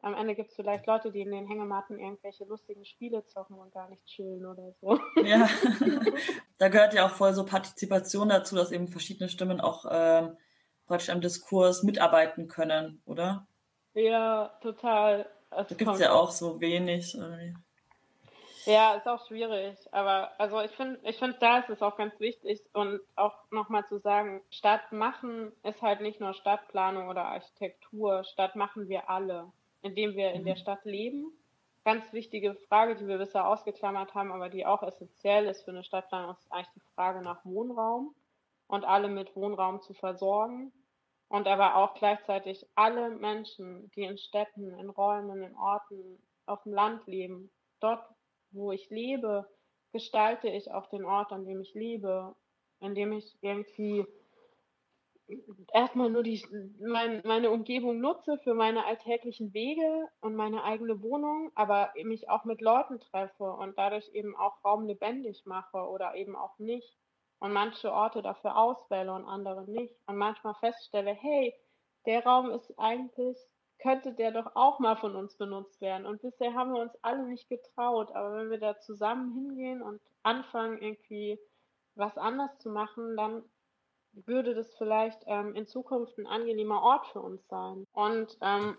Speaker 5: Am Ende gibt es vielleicht Leute, die in den Hängematten irgendwelche lustigen Spiele zocken und gar nicht chillen oder so.
Speaker 3: Ja, da gehört ja auch voll so Partizipation dazu, dass eben verschiedene Stimmen auch ähm, praktisch am Diskurs mitarbeiten können, oder?
Speaker 5: Ja, total.
Speaker 3: Es da gibt es ja auch so wenig. Irgendwie.
Speaker 5: Ja, ist auch schwierig. Aber also ich finde, ich finde, da ist es auch ganz wichtig und auch nochmal zu sagen, Stadt machen ist halt nicht nur Stadtplanung oder Architektur. Stadt machen wir alle, indem wir in der mhm. Stadt leben. Ganz wichtige Frage, die wir bisher ausgeklammert haben, aber die auch essentiell ist für eine Stadtplanung, ist eigentlich die Frage nach Wohnraum und alle mit Wohnraum zu versorgen und aber auch gleichzeitig alle Menschen, die in Städten, in Räumen, in Orten, auf dem Land leben, dort, wo ich lebe, gestalte ich auch den Ort, an dem ich lebe, indem ich irgendwie erstmal nur die, mein, meine Umgebung nutze für meine alltäglichen Wege und meine eigene Wohnung, aber mich auch mit Leuten treffe und dadurch eben auch Raum lebendig mache oder eben auch nicht und manche Orte dafür auswähle und andere nicht und manchmal feststelle, hey, der Raum ist eigentlich, könnte der doch auch mal von uns benutzt werden. Und bisher haben wir uns alle nicht getraut, aber wenn wir da zusammen hingehen und anfangen, irgendwie was anders zu machen, dann würde das vielleicht ähm, in Zukunft ein angenehmer Ort für uns sein. Und ähm,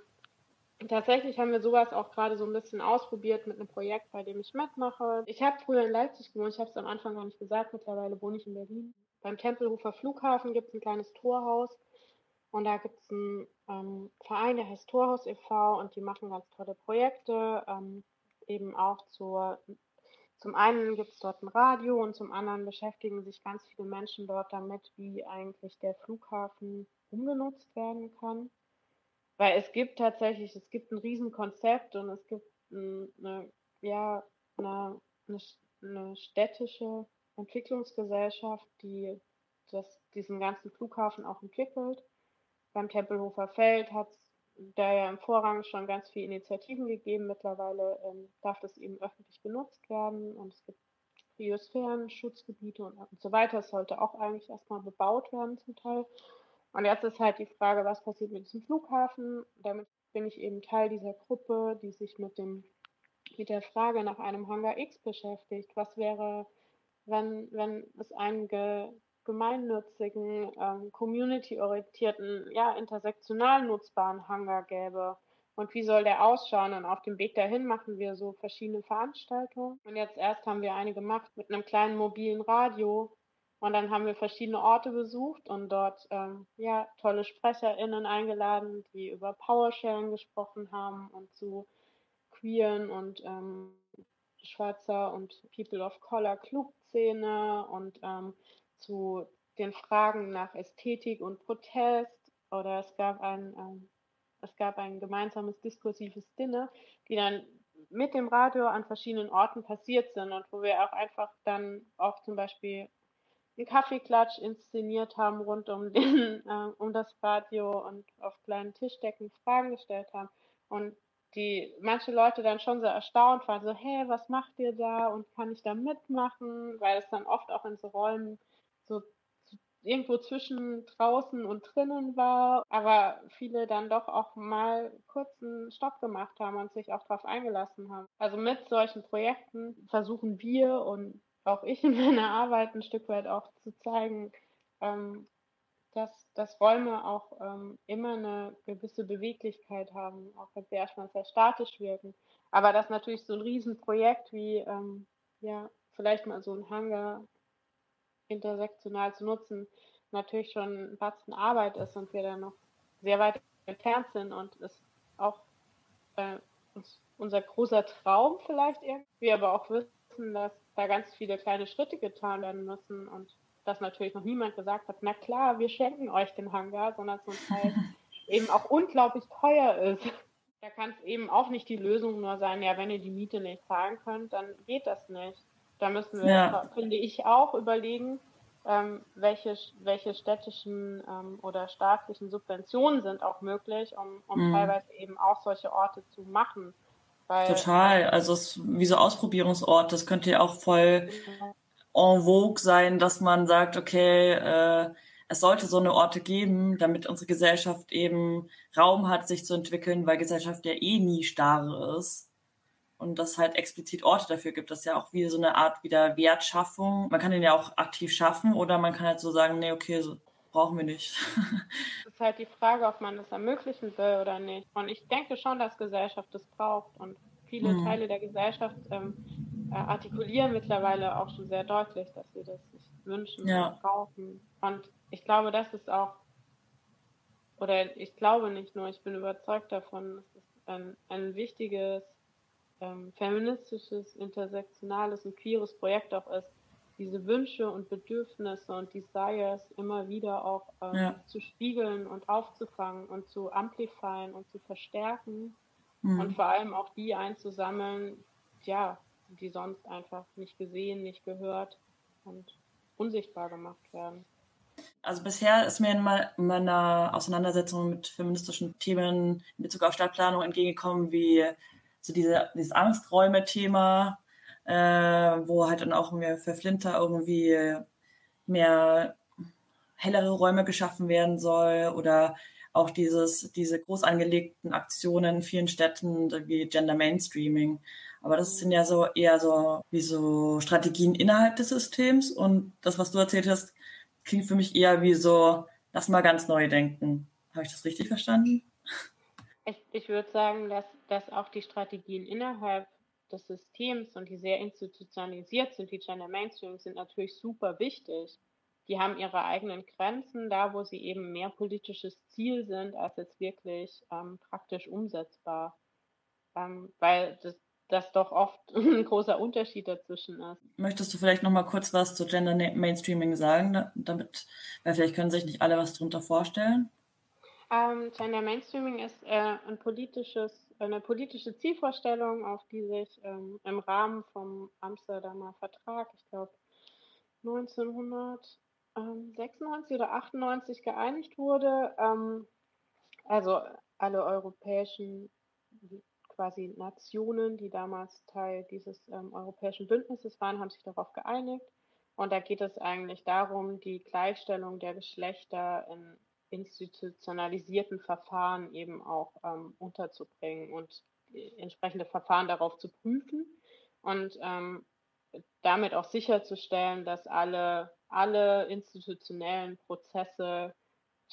Speaker 5: Tatsächlich haben wir sowas auch gerade so ein bisschen ausprobiert mit einem Projekt, bei dem ich mitmache. Ich habe früher in Leipzig gewohnt, ich habe es am Anfang gar nicht gesagt, mittlerweile wohne ich in Berlin. Beim Tempelhofer Flughafen gibt es ein kleines Torhaus und da gibt es einen ähm, Verein, der heißt Torhaus e.V. und die machen ganz tolle Projekte, ähm, eben auch zur, zum einen gibt es dort ein Radio und zum anderen beschäftigen sich ganz viele Menschen dort damit, wie eigentlich der Flughafen umgenutzt werden kann. Weil es gibt tatsächlich, es gibt ein Riesenkonzept und es gibt eine, ja, eine, eine, eine städtische Entwicklungsgesellschaft, die das, diesen ganzen Flughafen auch entwickelt. Beim Tempelhofer Feld hat es da ja im Vorrang schon ganz viele Initiativen gegeben. Mittlerweile ähm, darf das eben öffentlich genutzt werden und es gibt Biosphären, Schutzgebiete und, und so weiter. Es sollte auch eigentlich erstmal bebaut werden zum Teil. Und jetzt ist halt die Frage, was passiert mit diesem Flughafen? Damit bin ich eben Teil dieser Gruppe, die sich mit dem mit der Frage nach einem Hangar X beschäftigt. Was wäre, wenn, wenn es einen ge, gemeinnützigen, ähm, community-orientierten, ja, intersektional nutzbaren Hangar gäbe? Und wie soll der ausschauen? Und auf dem Weg dahin machen wir so verschiedene Veranstaltungen. Und jetzt erst haben wir eine gemacht mit einem kleinen mobilen Radio. Und dann haben wir verschiedene Orte besucht und dort ähm, ja, tolle SprecherInnen eingeladen, die über PowerSharing gesprochen haben und zu queeren und ähm, schwarzer und People of Color Clubszene und ähm, zu den Fragen nach Ästhetik und Protest. Oder es gab ein ähm, es gab ein gemeinsames diskursives Dinner, die dann mit dem Radio an verschiedenen Orten passiert sind und wo wir auch einfach dann auch zum Beispiel einen Kaffeeklatsch inszeniert haben rund um, den, äh, um das Radio und auf kleinen Tischdecken Fragen gestellt haben. Und die manche Leute dann schon so erstaunt waren, so, hey, was macht ihr da und kann ich da mitmachen? Weil es dann oft auch in so Räumen so irgendwo zwischen draußen und drinnen war, aber viele dann doch auch mal kurz einen Stopp gemacht haben und sich auch darauf eingelassen haben. Also mit solchen Projekten versuchen wir und auch ich in meiner Arbeit ein Stück weit auch zu zeigen, ähm, dass, dass Räume auch ähm, immer eine gewisse Beweglichkeit haben, auch wenn sie erstmal sehr statisch wirken. Aber dass natürlich so ein Riesenprojekt wie ähm, ja, vielleicht mal so ein Hangar intersektional zu nutzen, natürlich schon ein Batzen Arbeit ist und wir da noch sehr weit entfernt sind und es auch äh, uns, unser großer Traum vielleicht irgendwie, aber auch wissen, dass da ganz viele kleine Schritte getan werden müssen und dass natürlich noch niemand gesagt hat, na klar, wir schenken euch den Hangar, sondern zum Teil eben auch unglaublich teuer ist. Da kann es eben auch nicht die Lösung nur sein, ja, wenn ihr die Miete nicht zahlen könnt, dann geht das nicht. Da müssen wir, ja. finde ich, auch überlegen, ähm, welche, welche städtischen ähm, oder staatlichen Subventionen sind auch möglich, um, um mhm. teilweise eben auch solche Orte zu machen.
Speaker 3: Weil, Total, also es ist wie so Ausprobierungsort, das könnte ja auch voll en vogue sein, dass man sagt, okay, äh, es sollte so eine Orte geben, damit unsere Gesellschaft eben Raum hat, sich zu entwickeln, weil Gesellschaft ja eh nie starr ist und das halt explizit Orte dafür gibt. Das ist ja auch wie so eine Art wieder Wertschaffung. Man kann den ja auch aktiv schaffen oder man kann halt so sagen, nee, okay, so brauchen wir nicht.
Speaker 5: Es ist halt die Frage, ob man das ermöglichen will oder nicht. Und ich denke schon, dass Gesellschaft das braucht und viele mhm. Teile der Gesellschaft ähm, äh, artikulieren mittlerweile auch schon sehr deutlich, dass sie das sich wünschen ja. und brauchen. Und ich glaube, das ist auch, oder ich glaube nicht nur, ich bin überzeugt davon, dass es ein, ein wichtiges ähm, feministisches, intersektionales und queeres Projekt auch ist, diese Wünsche und Bedürfnisse und Desires immer wieder auch ähm, ja. zu spiegeln und aufzufangen und zu amplifieren und zu verstärken mhm. und vor allem auch die einzusammeln, ja, die sonst einfach nicht gesehen, nicht gehört und unsichtbar gemacht werden.
Speaker 3: Also bisher ist mir in meiner Auseinandersetzung mit feministischen Themen in Bezug auf Stadtplanung entgegengekommen, wie so diese, dieses Angsträume-Thema, äh, wo halt dann auch mehr für Flinter irgendwie mehr hellere Räume geschaffen werden soll oder auch dieses, diese groß angelegten Aktionen in vielen Städten wie Gender Mainstreaming. Aber das sind ja so eher so wie so Strategien innerhalb des Systems und das, was du erzählt hast, klingt für mich eher wie so, lass mal ganz neu denken. Habe ich das richtig verstanden?
Speaker 5: Ich, ich würde sagen, dass, dass auch die Strategien innerhalb des Systems und die sehr institutionalisiert sind, wie Gender Mainstream, sind natürlich super wichtig. Die haben ihre eigenen Grenzen, da wo sie eben mehr politisches Ziel sind, als jetzt wirklich ähm, praktisch umsetzbar. Ähm, weil das, das doch oft ein großer Unterschied dazwischen ist.
Speaker 3: Möchtest du vielleicht noch mal kurz was zu Gender Mainstreaming sagen, damit, weil vielleicht können sich nicht alle was darunter vorstellen?
Speaker 5: Ähm, Gender Mainstreaming ist äh, ein politisches, eine politische Zielvorstellung, auf die sich ähm, im Rahmen vom Amsterdamer Vertrag, ich glaube 1996 oder 98 geeinigt wurde. Ähm, also alle europäischen quasi Nationen, die damals Teil dieses ähm, europäischen Bündnisses waren, haben sich darauf geeinigt. Und da geht es eigentlich darum, die Gleichstellung der Geschlechter in institutionalisierten Verfahren eben auch ähm, unterzubringen und entsprechende Verfahren darauf zu prüfen und ähm, damit auch sicherzustellen, dass alle, alle institutionellen Prozesse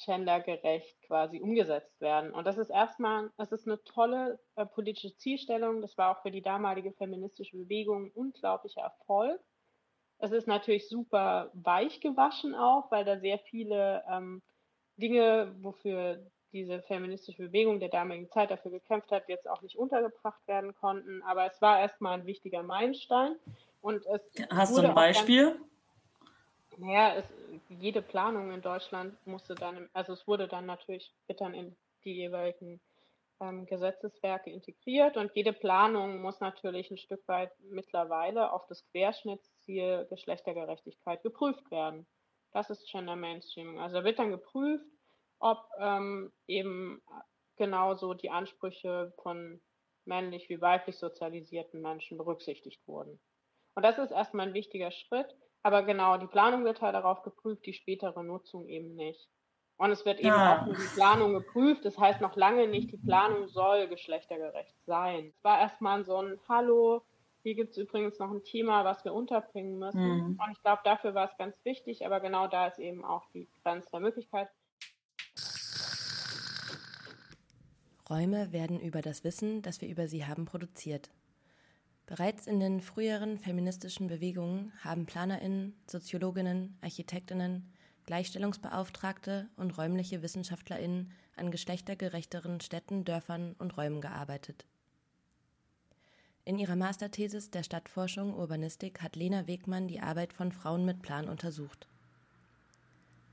Speaker 5: gendergerecht quasi umgesetzt werden. Und das ist erstmal, das ist eine tolle äh, politische Zielstellung. Das war auch für die damalige feministische Bewegung ein unglaublicher Erfolg. Es ist natürlich super weich gewaschen auch, weil da sehr viele ähm, Dinge, wofür diese feministische Bewegung der damaligen Zeit dafür gekämpft hat, jetzt auch nicht untergebracht werden konnten. Aber es war erstmal ein wichtiger Meilenstein. Und es
Speaker 1: Hast du ein Beispiel?
Speaker 5: Ganz, naja, es, jede Planung in Deutschland musste dann, also es wurde dann natürlich, wird dann in die jeweiligen ähm, Gesetzeswerke integriert und jede Planung muss natürlich ein Stück weit mittlerweile auf das Querschnittsziel Geschlechtergerechtigkeit geprüft werden. Das ist Gender Mainstreaming. Also da wird dann geprüft, ob ähm, eben genauso die Ansprüche von männlich wie weiblich sozialisierten Menschen berücksichtigt wurden. Und das ist erstmal ein wichtiger Schritt. Aber genau, die Planung wird halt darauf geprüft, die spätere Nutzung eben nicht. Und es wird eben ja. auch nur die Planung geprüft. Das heißt noch lange nicht, die Planung soll geschlechtergerecht sein. Es war erstmal so ein Hallo, hier gibt es übrigens noch ein Thema, was wir unterbringen müssen. Mhm. Und ich glaube, dafür war es ganz wichtig, aber genau da ist eben auch die Grenze der Möglichkeit.
Speaker 6: Räume werden über das Wissen, das wir über sie haben, produziert. Bereits in den früheren feministischen Bewegungen haben Planerinnen, Soziologinnen, Architektinnen, Gleichstellungsbeauftragte und räumliche Wissenschaftlerinnen an geschlechtergerechteren Städten, Dörfern und Räumen gearbeitet. In ihrer Masterthesis der Stadtforschung Urbanistik hat Lena Wegmann die Arbeit von Frauen mit Plan untersucht.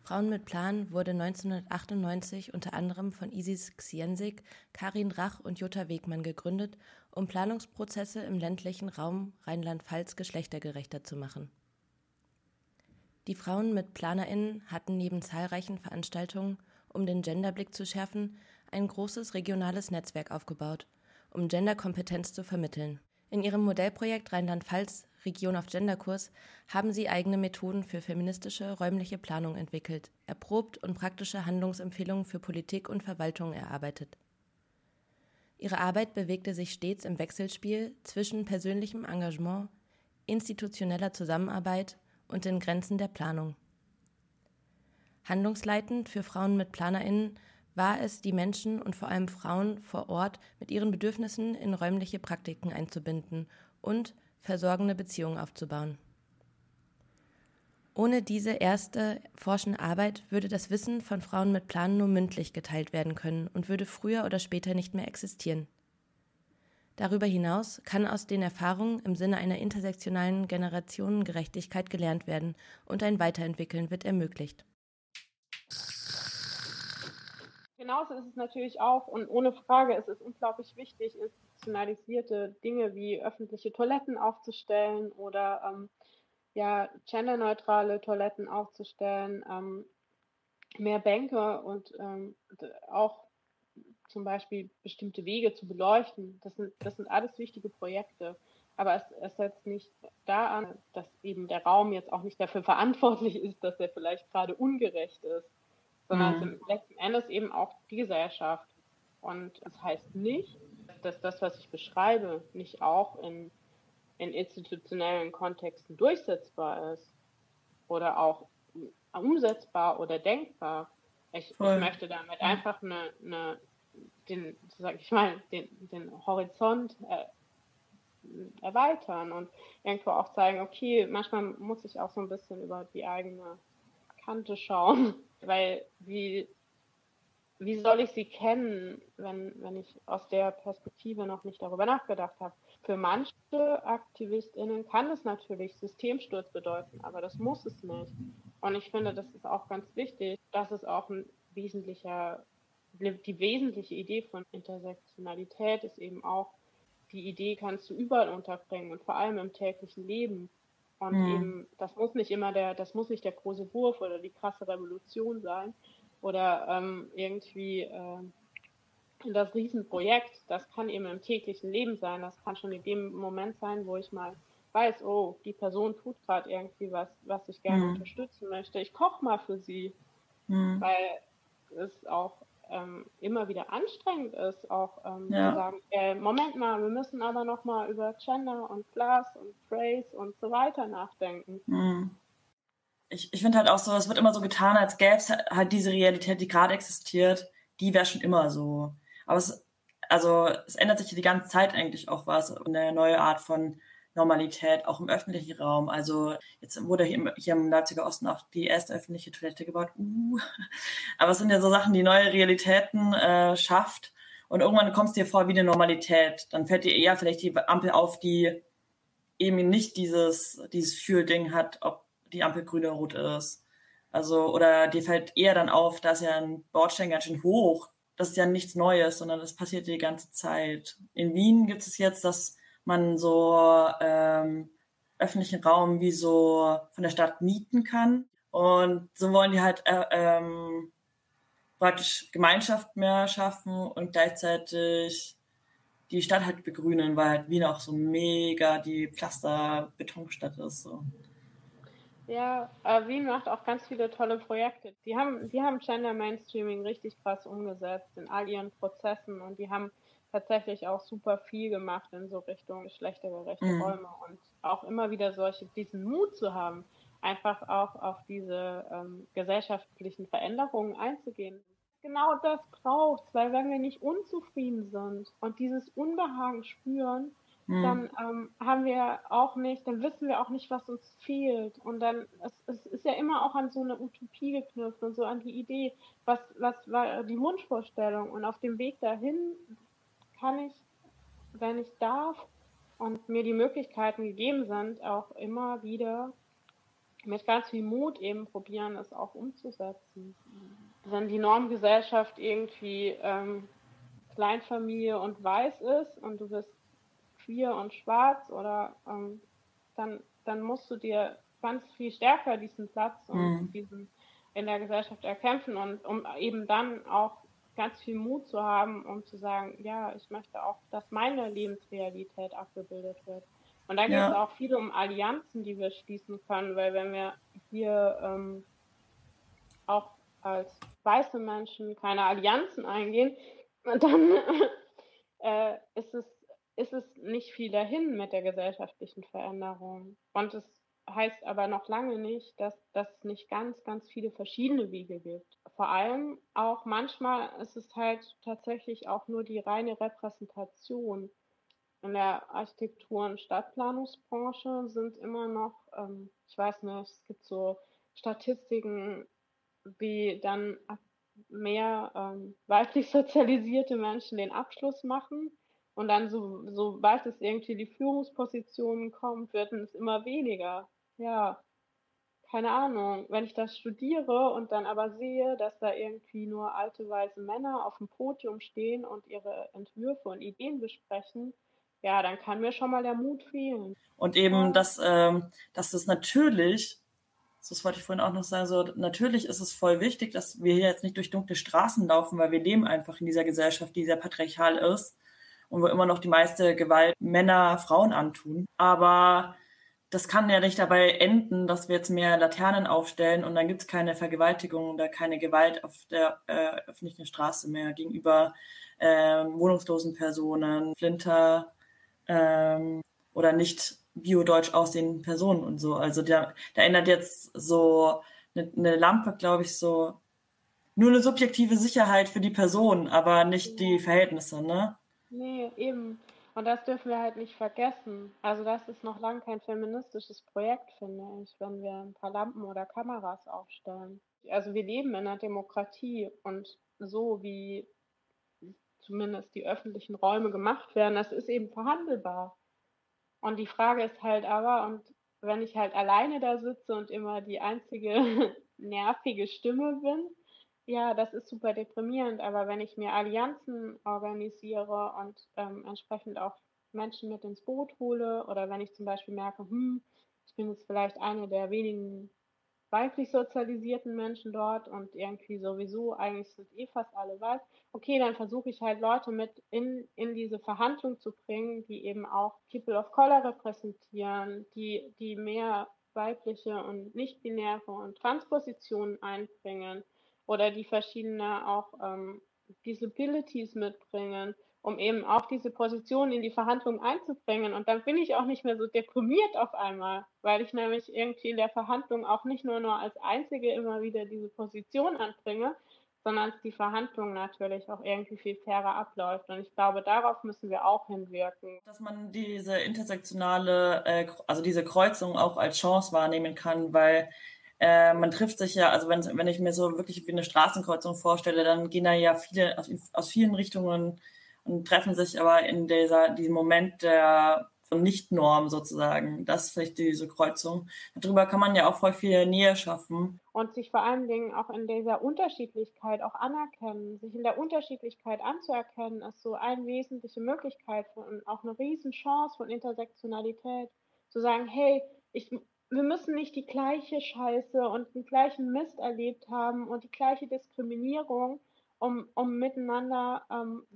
Speaker 6: Frauen mit Plan wurde 1998 unter anderem von Isis Xiensik, Karin Rach und Jutta Wegmann gegründet, um Planungsprozesse im ländlichen Raum Rheinland-Pfalz geschlechtergerechter zu machen. Die Frauen mit PlanerInnen hatten neben zahlreichen Veranstaltungen, um den Genderblick zu schärfen, ein großes regionales Netzwerk aufgebaut – um Genderkompetenz zu vermitteln. In ihrem Modellprojekt Rheinland-Pfalz Region auf Genderkurs haben sie eigene Methoden für feministische räumliche Planung entwickelt, erprobt und praktische Handlungsempfehlungen für Politik und Verwaltung erarbeitet. Ihre Arbeit bewegte sich stets im Wechselspiel zwischen persönlichem Engagement, institutioneller Zusammenarbeit und den Grenzen der Planung. Handlungsleitend für Frauen mit PlanerInnen war es, die Menschen und vor allem Frauen vor Ort mit ihren Bedürfnissen in räumliche Praktiken einzubinden und versorgende Beziehungen aufzubauen. Ohne diese erste forschende Arbeit würde das Wissen von Frauen mit Planen nur mündlich geteilt werden können und würde früher oder später nicht mehr existieren. Darüber hinaus kann aus den Erfahrungen im Sinne einer intersektionalen Generationengerechtigkeit gelernt werden und ein Weiterentwickeln wird ermöglicht.
Speaker 5: Genauso ist es natürlich auch, und ohne Frage ist es unglaublich wichtig, institutionalisierte Dinge wie öffentliche Toiletten aufzustellen oder ähm, ja, genderneutrale Toiletten aufzustellen, ähm, mehr Bänke und ähm, auch zum Beispiel bestimmte Wege zu beleuchten. Das sind, das sind alles wichtige Projekte. Aber es, es setzt nicht da an, dass eben der Raum jetzt auch nicht dafür verantwortlich ist, dass er vielleicht gerade ungerecht ist sondern mhm. letzten Endes eben auch die Gesellschaft. Und das heißt nicht, dass das, was ich beschreibe, nicht auch in, in institutionellen Kontexten durchsetzbar ist oder auch umsetzbar oder denkbar. Ich, ich möchte damit einfach eine, eine den, sag ich mal, den, den Horizont äh, erweitern und irgendwo auch zeigen, okay, manchmal muss ich auch so ein bisschen über die eigene Kante schauen weil wie, wie soll ich sie kennen, wenn, wenn ich aus der Perspektive noch nicht darüber nachgedacht habe? Für manche AktivistInnen kann es natürlich Systemsturz bedeuten, aber das muss es nicht. Und ich finde, das ist auch ganz wichtig. Das ist auch ein wesentlicher die wesentliche Idee von Intersektionalität ist eben auch, die Idee kannst du überall unterbringen und vor allem im täglichen Leben. Und mhm. eben, das muss nicht immer der, das muss nicht der große Wurf oder die krasse Revolution sein oder ähm, irgendwie äh, das Riesenprojekt. Das kann eben im täglichen Leben sein. Das kann schon in dem Moment sein, wo ich mal weiß, oh, die Person tut gerade irgendwie was, was ich gerne mhm. unterstützen möchte. Ich koche mal für sie, mhm. weil es auch ähm, immer wieder anstrengend ist, auch ähm, ja. zu sagen, äh, Moment mal, wir müssen aber noch mal über Gender und Class und Phrase und so weiter nachdenken.
Speaker 3: Mhm. Ich, ich finde halt auch so, es wird immer so getan, als gäbe es halt diese Realität, die gerade existiert, die wäre schon immer so. Aber es, also es ändert sich die ganze Zeit eigentlich auch was, eine neue Art von Normalität, auch im öffentlichen Raum. Also jetzt wurde hier im, hier im Leipziger Osten auch die erste öffentliche Toilette gebaut. Uh. Aber es sind ja so Sachen, die neue Realitäten äh, schafft. Und irgendwann kommst du dir vor wie eine Normalität. Dann fällt dir eher vielleicht die Ampel auf, die eben nicht dieses, dieses Fühlding hat, ob die Ampel grün oder rot ist. Also, oder dir fällt eher dann auf, dass ja ein Bordstein ganz schön hoch. Das ist ja nichts Neues, sondern das passiert die ganze Zeit. In Wien gibt es jetzt das man so ähm, öffentlichen Raum wie so von der Stadt mieten kann. Und so wollen die halt äh, ähm, praktisch Gemeinschaft mehr schaffen und gleichzeitig die Stadt halt begrünen, weil halt Wien auch so mega die Pflaster-Betonstadt ist. So.
Speaker 5: Ja, äh, Wien macht auch ganz viele tolle Projekte. Die haben, die haben Gender Mainstreaming richtig krass umgesetzt in all ihren Prozessen und die haben tatsächlich auch super viel gemacht in so Richtung geschlechtergerechte mhm. Räume und auch immer wieder solche, diesen Mut zu haben, einfach auch auf diese ähm, gesellschaftlichen Veränderungen einzugehen. Genau das braucht weil wenn wir nicht unzufrieden sind und dieses Unbehagen spüren, mhm. dann ähm, haben wir auch nicht, dann wissen wir auch nicht, was uns fehlt. Und dann, es, es ist ja immer auch an so eine Utopie geknüpft und so an die Idee, was, was war die Wunschvorstellung. Und auf dem Weg dahin kann ich, wenn ich darf und mir die Möglichkeiten gegeben sind, auch immer wieder mit ganz viel Mut eben probieren, es auch umzusetzen. Wenn die Normgesellschaft irgendwie ähm, Kleinfamilie und weiß ist und du bist queer und schwarz oder ähm, dann, dann musst du dir ganz viel stärker diesen Platz und mhm. diesen in der Gesellschaft erkämpfen und um eben dann auch ganz viel Mut zu haben, um zu sagen, ja, ich möchte auch, dass meine Lebensrealität abgebildet wird. Und da geht es auch viel um Allianzen, die wir schließen können, weil wenn wir hier ähm, auch als weiße Menschen keine Allianzen eingehen, dann äh, ist, es, ist es nicht viel dahin mit der gesellschaftlichen Veränderung. Und es heißt aber noch lange nicht, dass, dass es nicht ganz, ganz viele verschiedene Wege gibt. Vor allem auch manchmal ist es halt tatsächlich auch nur die reine Repräsentation. In der Architektur- und Stadtplanungsbranche sind immer noch, ähm, ich weiß nicht, es gibt so Statistiken, wie dann mehr ähm, weiblich sozialisierte Menschen den Abschluss machen. Und dann, so, sobald es irgendwie die Führungspositionen kommt, werden es immer weniger. Ja, keine Ahnung, wenn ich das studiere und dann aber sehe, dass da irgendwie nur alte weiße Männer auf dem Podium stehen und ihre Entwürfe und Ideen besprechen, ja, dann kann mir schon mal der Mut fehlen.
Speaker 3: Und eben, dass, ähm, dass das natürlich, das wollte ich vorhin auch noch sagen, so natürlich ist es voll wichtig, dass wir hier jetzt nicht durch dunkle Straßen laufen, weil wir leben einfach in dieser Gesellschaft, die sehr patriarchal ist und wo immer noch die meiste Gewalt Männer Frauen antun. Aber das kann ja nicht dabei enden, dass wir jetzt mehr Laternen aufstellen und dann gibt es keine Vergewaltigung oder keine Gewalt auf der äh, öffentlichen Straße mehr gegenüber äh, wohnungslosen Personen, Flinter ähm, oder nicht biodeutsch aussehenden Personen und so. Also da, da ändert jetzt so eine, eine Lampe, glaube ich, so nur eine subjektive Sicherheit für die Person, aber nicht die Verhältnisse, ne?
Speaker 5: Nee, eben. Und das dürfen wir halt nicht vergessen. Also das ist noch lange kein feministisches Projekt, finde ich, wenn wir ein paar Lampen oder Kameras aufstellen. Also wir leben in einer Demokratie und so wie zumindest die öffentlichen Räume gemacht werden, das ist eben verhandelbar. Und die Frage ist halt aber, und wenn ich halt alleine da sitze und immer die einzige nervige Stimme bin, ja, das ist super deprimierend, aber wenn ich mir Allianzen organisiere und ähm, entsprechend auch Menschen mit ins Boot hole oder wenn ich zum Beispiel merke, hm, ich bin jetzt vielleicht eine der wenigen weiblich sozialisierten Menschen dort und irgendwie sowieso eigentlich sind eh fast alle weiß. Okay, dann versuche ich halt Leute mit in, in diese Verhandlung zu bringen, die eben auch People of Color repräsentieren, die, die mehr weibliche und nicht-binäre und Transpositionen einbringen oder die verschiedene auch ähm, Disabilities mitbringen um eben auch diese Position in die Verhandlungen einzubringen. Und dann bin ich auch nicht mehr so deprimiert auf einmal, weil ich nämlich irgendwie in der Verhandlung auch nicht nur, nur als Einzige immer wieder diese Position anbringe, sondern die Verhandlung natürlich auch irgendwie viel fairer abläuft. Und ich glaube, darauf müssen wir auch hinwirken.
Speaker 3: Dass man diese intersektionale, äh, also diese Kreuzung auch als Chance wahrnehmen kann, weil äh, man trifft sich ja, also wenn, wenn ich mir so wirklich wie eine Straßenkreuzung vorstelle, dann gehen da ja viele aus, aus vielen Richtungen und treffen sich aber in dieser, diesem Moment der von Nicht-Norm sozusagen. Das ist vielleicht diese Kreuzung. Darüber kann man ja auch voll viel Nähe schaffen.
Speaker 5: Und sich vor allen Dingen auch in dieser Unterschiedlichkeit auch anerkennen. Sich in der Unterschiedlichkeit anzuerkennen, ist so eine wesentliche Möglichkeit und auch eine Riesenchance von Intersektionalität. Zu sagen, hey, ich, wir müssen nicht die gleiche Scheiße und den gleichen Mist erlebt haben und die gleiche Diskriminierung, um, um miteinander ähm,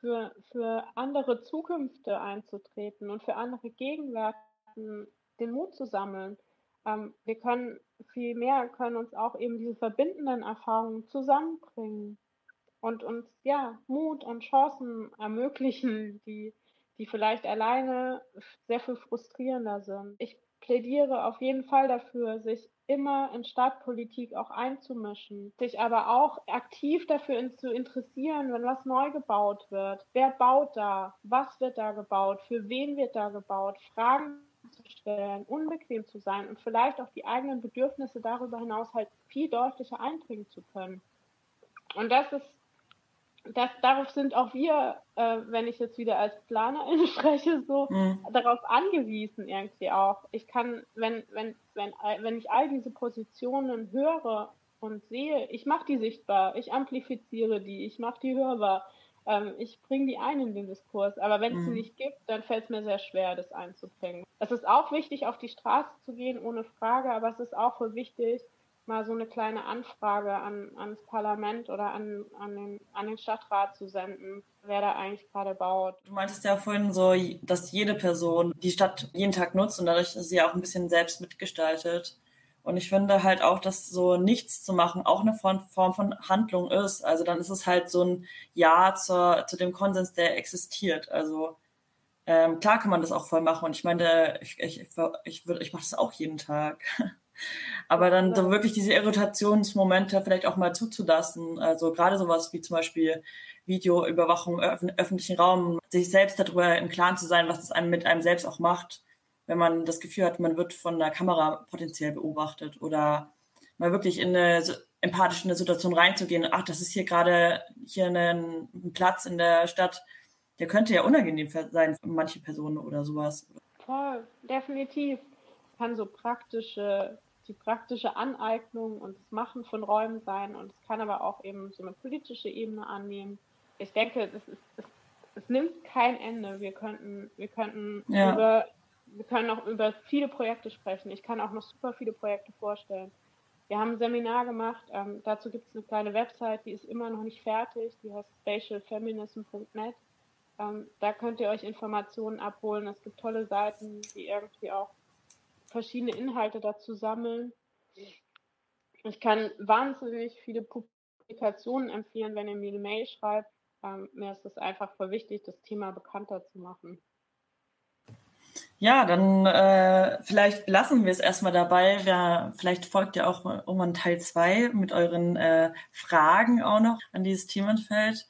Speaker 5: für, für andere Zukünfte einzutreten und für andere Gegenwärten den Mut zu sammeln. Ähm, wir können viel mehr, können uns auch eben diese verbindenden Erfahrungen zusammenbringen und uns ja Mut und Chancen ermöglichen, die, die vielleicht alleine sehr viel frustrierender sind. Ich plädiere auf jeden Fall dafür, sich immer in Stadtpolitik auch einzumischen, sich aber auch aktiv dafür zu interessieren, wenn was neu gebaut wird. Wer baut da? Was wird da gebaut? Für wen wird da gebaut? Fragen zu stellen, unbequem zu sein und vielleicht auch die eigenen Bedürfnisse darüber hinaus halt viel deutlicher einbringen zu können. Und das ist das, darauf sind auch wir, äh, wenn ich jetzt wieder als Planerin spreche, so mhm. darauf angewiesen irgendwie auch. Ich kann, wenn, wenn, wenn, wenn ich all diese Positionen höre und sehe, ich mache die sichtbar, ich amplifiziere die, ich mache die hörbar, ähm, ich bringe die ein in den Diskurs. Aber wenn es mhm. sie nicht gibt, dann fällt es mir sehr schwer, das einzubringen. Es ist auch wichtig, auf die Straße zu gehen, ohne Frage, aber es ist auch wichtig, mal so eine kleine Anfrage an, ans Parlament oder an, an, den, an den Stadtrat zu senden, wer da eigentlich gerade baut.
Speaker 3: Du meintest ja vorhin so, dass jede Person die Stadt jeden Tag nutzt und dadurch sie auch ein bisschen selbst mitgestaltet. Und ich finde halt auch, dass so nichts zu machen auch eine Form von Handlung ist. Also dann ist es halt so ein Ja zur, zu dem Konsens, der existiert. Also ähm, klar kann man das auch voll machen. Und ich meine, ich, ich, ich, ich, ich mache das auch jeden Tag. Aber dann so wirklich diese Irritationsmomente vielleicht auch mal zuzulassen. Also gerade sowas wie zum Beispiel Videoüberwachung im öffentlichen Raum, sich selbst darüber im Klaren zu sein, was das einem mit einem selbst auch macht, wenn man das Gefühl hat, man wird von der Kamera potenziell beobachtet oder mal wirklich in eine empathisch in eine Situation reinzugehen, ach, das ist hier gerade hier ein, ein Platz in der Stadt, der könnte ja unangenehm sein für manche Personen oder sowas.
Speaker 5: Voll, definitiv. Kann so praktische die praktische Aneignung und das Machen von Räumen sein und es kann aber auch eben so eine politische Ebene annehmen. Ich denke, das ist, es, es nimmt kein Ende. Wir könnten, wir könnten ja. über, wir können auch über viele Projekte sprechen. Ich kann auch noch super viele Projekte vorstellen. Wir haben ein Seminar gemacht, ähm, dazu gibt es eine kleine Website, die ist immer noch nicht fertig, die heißt spatialfeminism.net. Ähm, da könnt ihr euch Informationen abholen. Es gibt tolle Seiten, die irgendwie auch verschiedene Inhalte dazu sammeln. Ich kann wahnsinnig viele Publikationen empfehlen, wenn ihr mir eine Mail schreibt. Ähm, mir ist es einfach voll wichtig, das Thema bekannter zu machen.
Speaker 3: Ja, dann äh, vielleicht lassen wir es erstmal dabei. Ja, vielleicht folgt ja auch irgendwann Teil 2 mit euren äh, Fragen auch noch an dieses Themenfeld.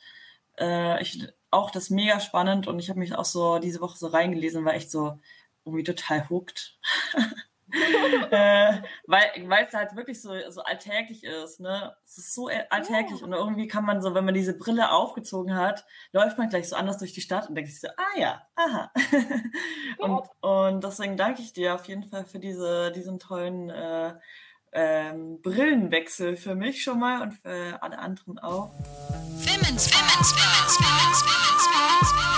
Speaker 3: Äh, ich auch das mega spannend und ich habe mich auch so diese Woche so reingelesen, war echt so, irgendwie total hooked. äh, weil es halt wirklich so, so alltäglich ist. Ne? Es ist so alltäglich oh. und irgendwie kann man so, wenn man diese Brille aufgezogen hat, läuft man gleich so anders durch die Stadt und denkt sich so, ah ja, aha. und, und deswegen danke ich dir auf jeden Fall für diese, diesen tollen äh, ähm, Brillenwechsel für mich schon mal und für alle anderen auch. Women's, Women's, Women's, Women's, Women's, Women's, Women's.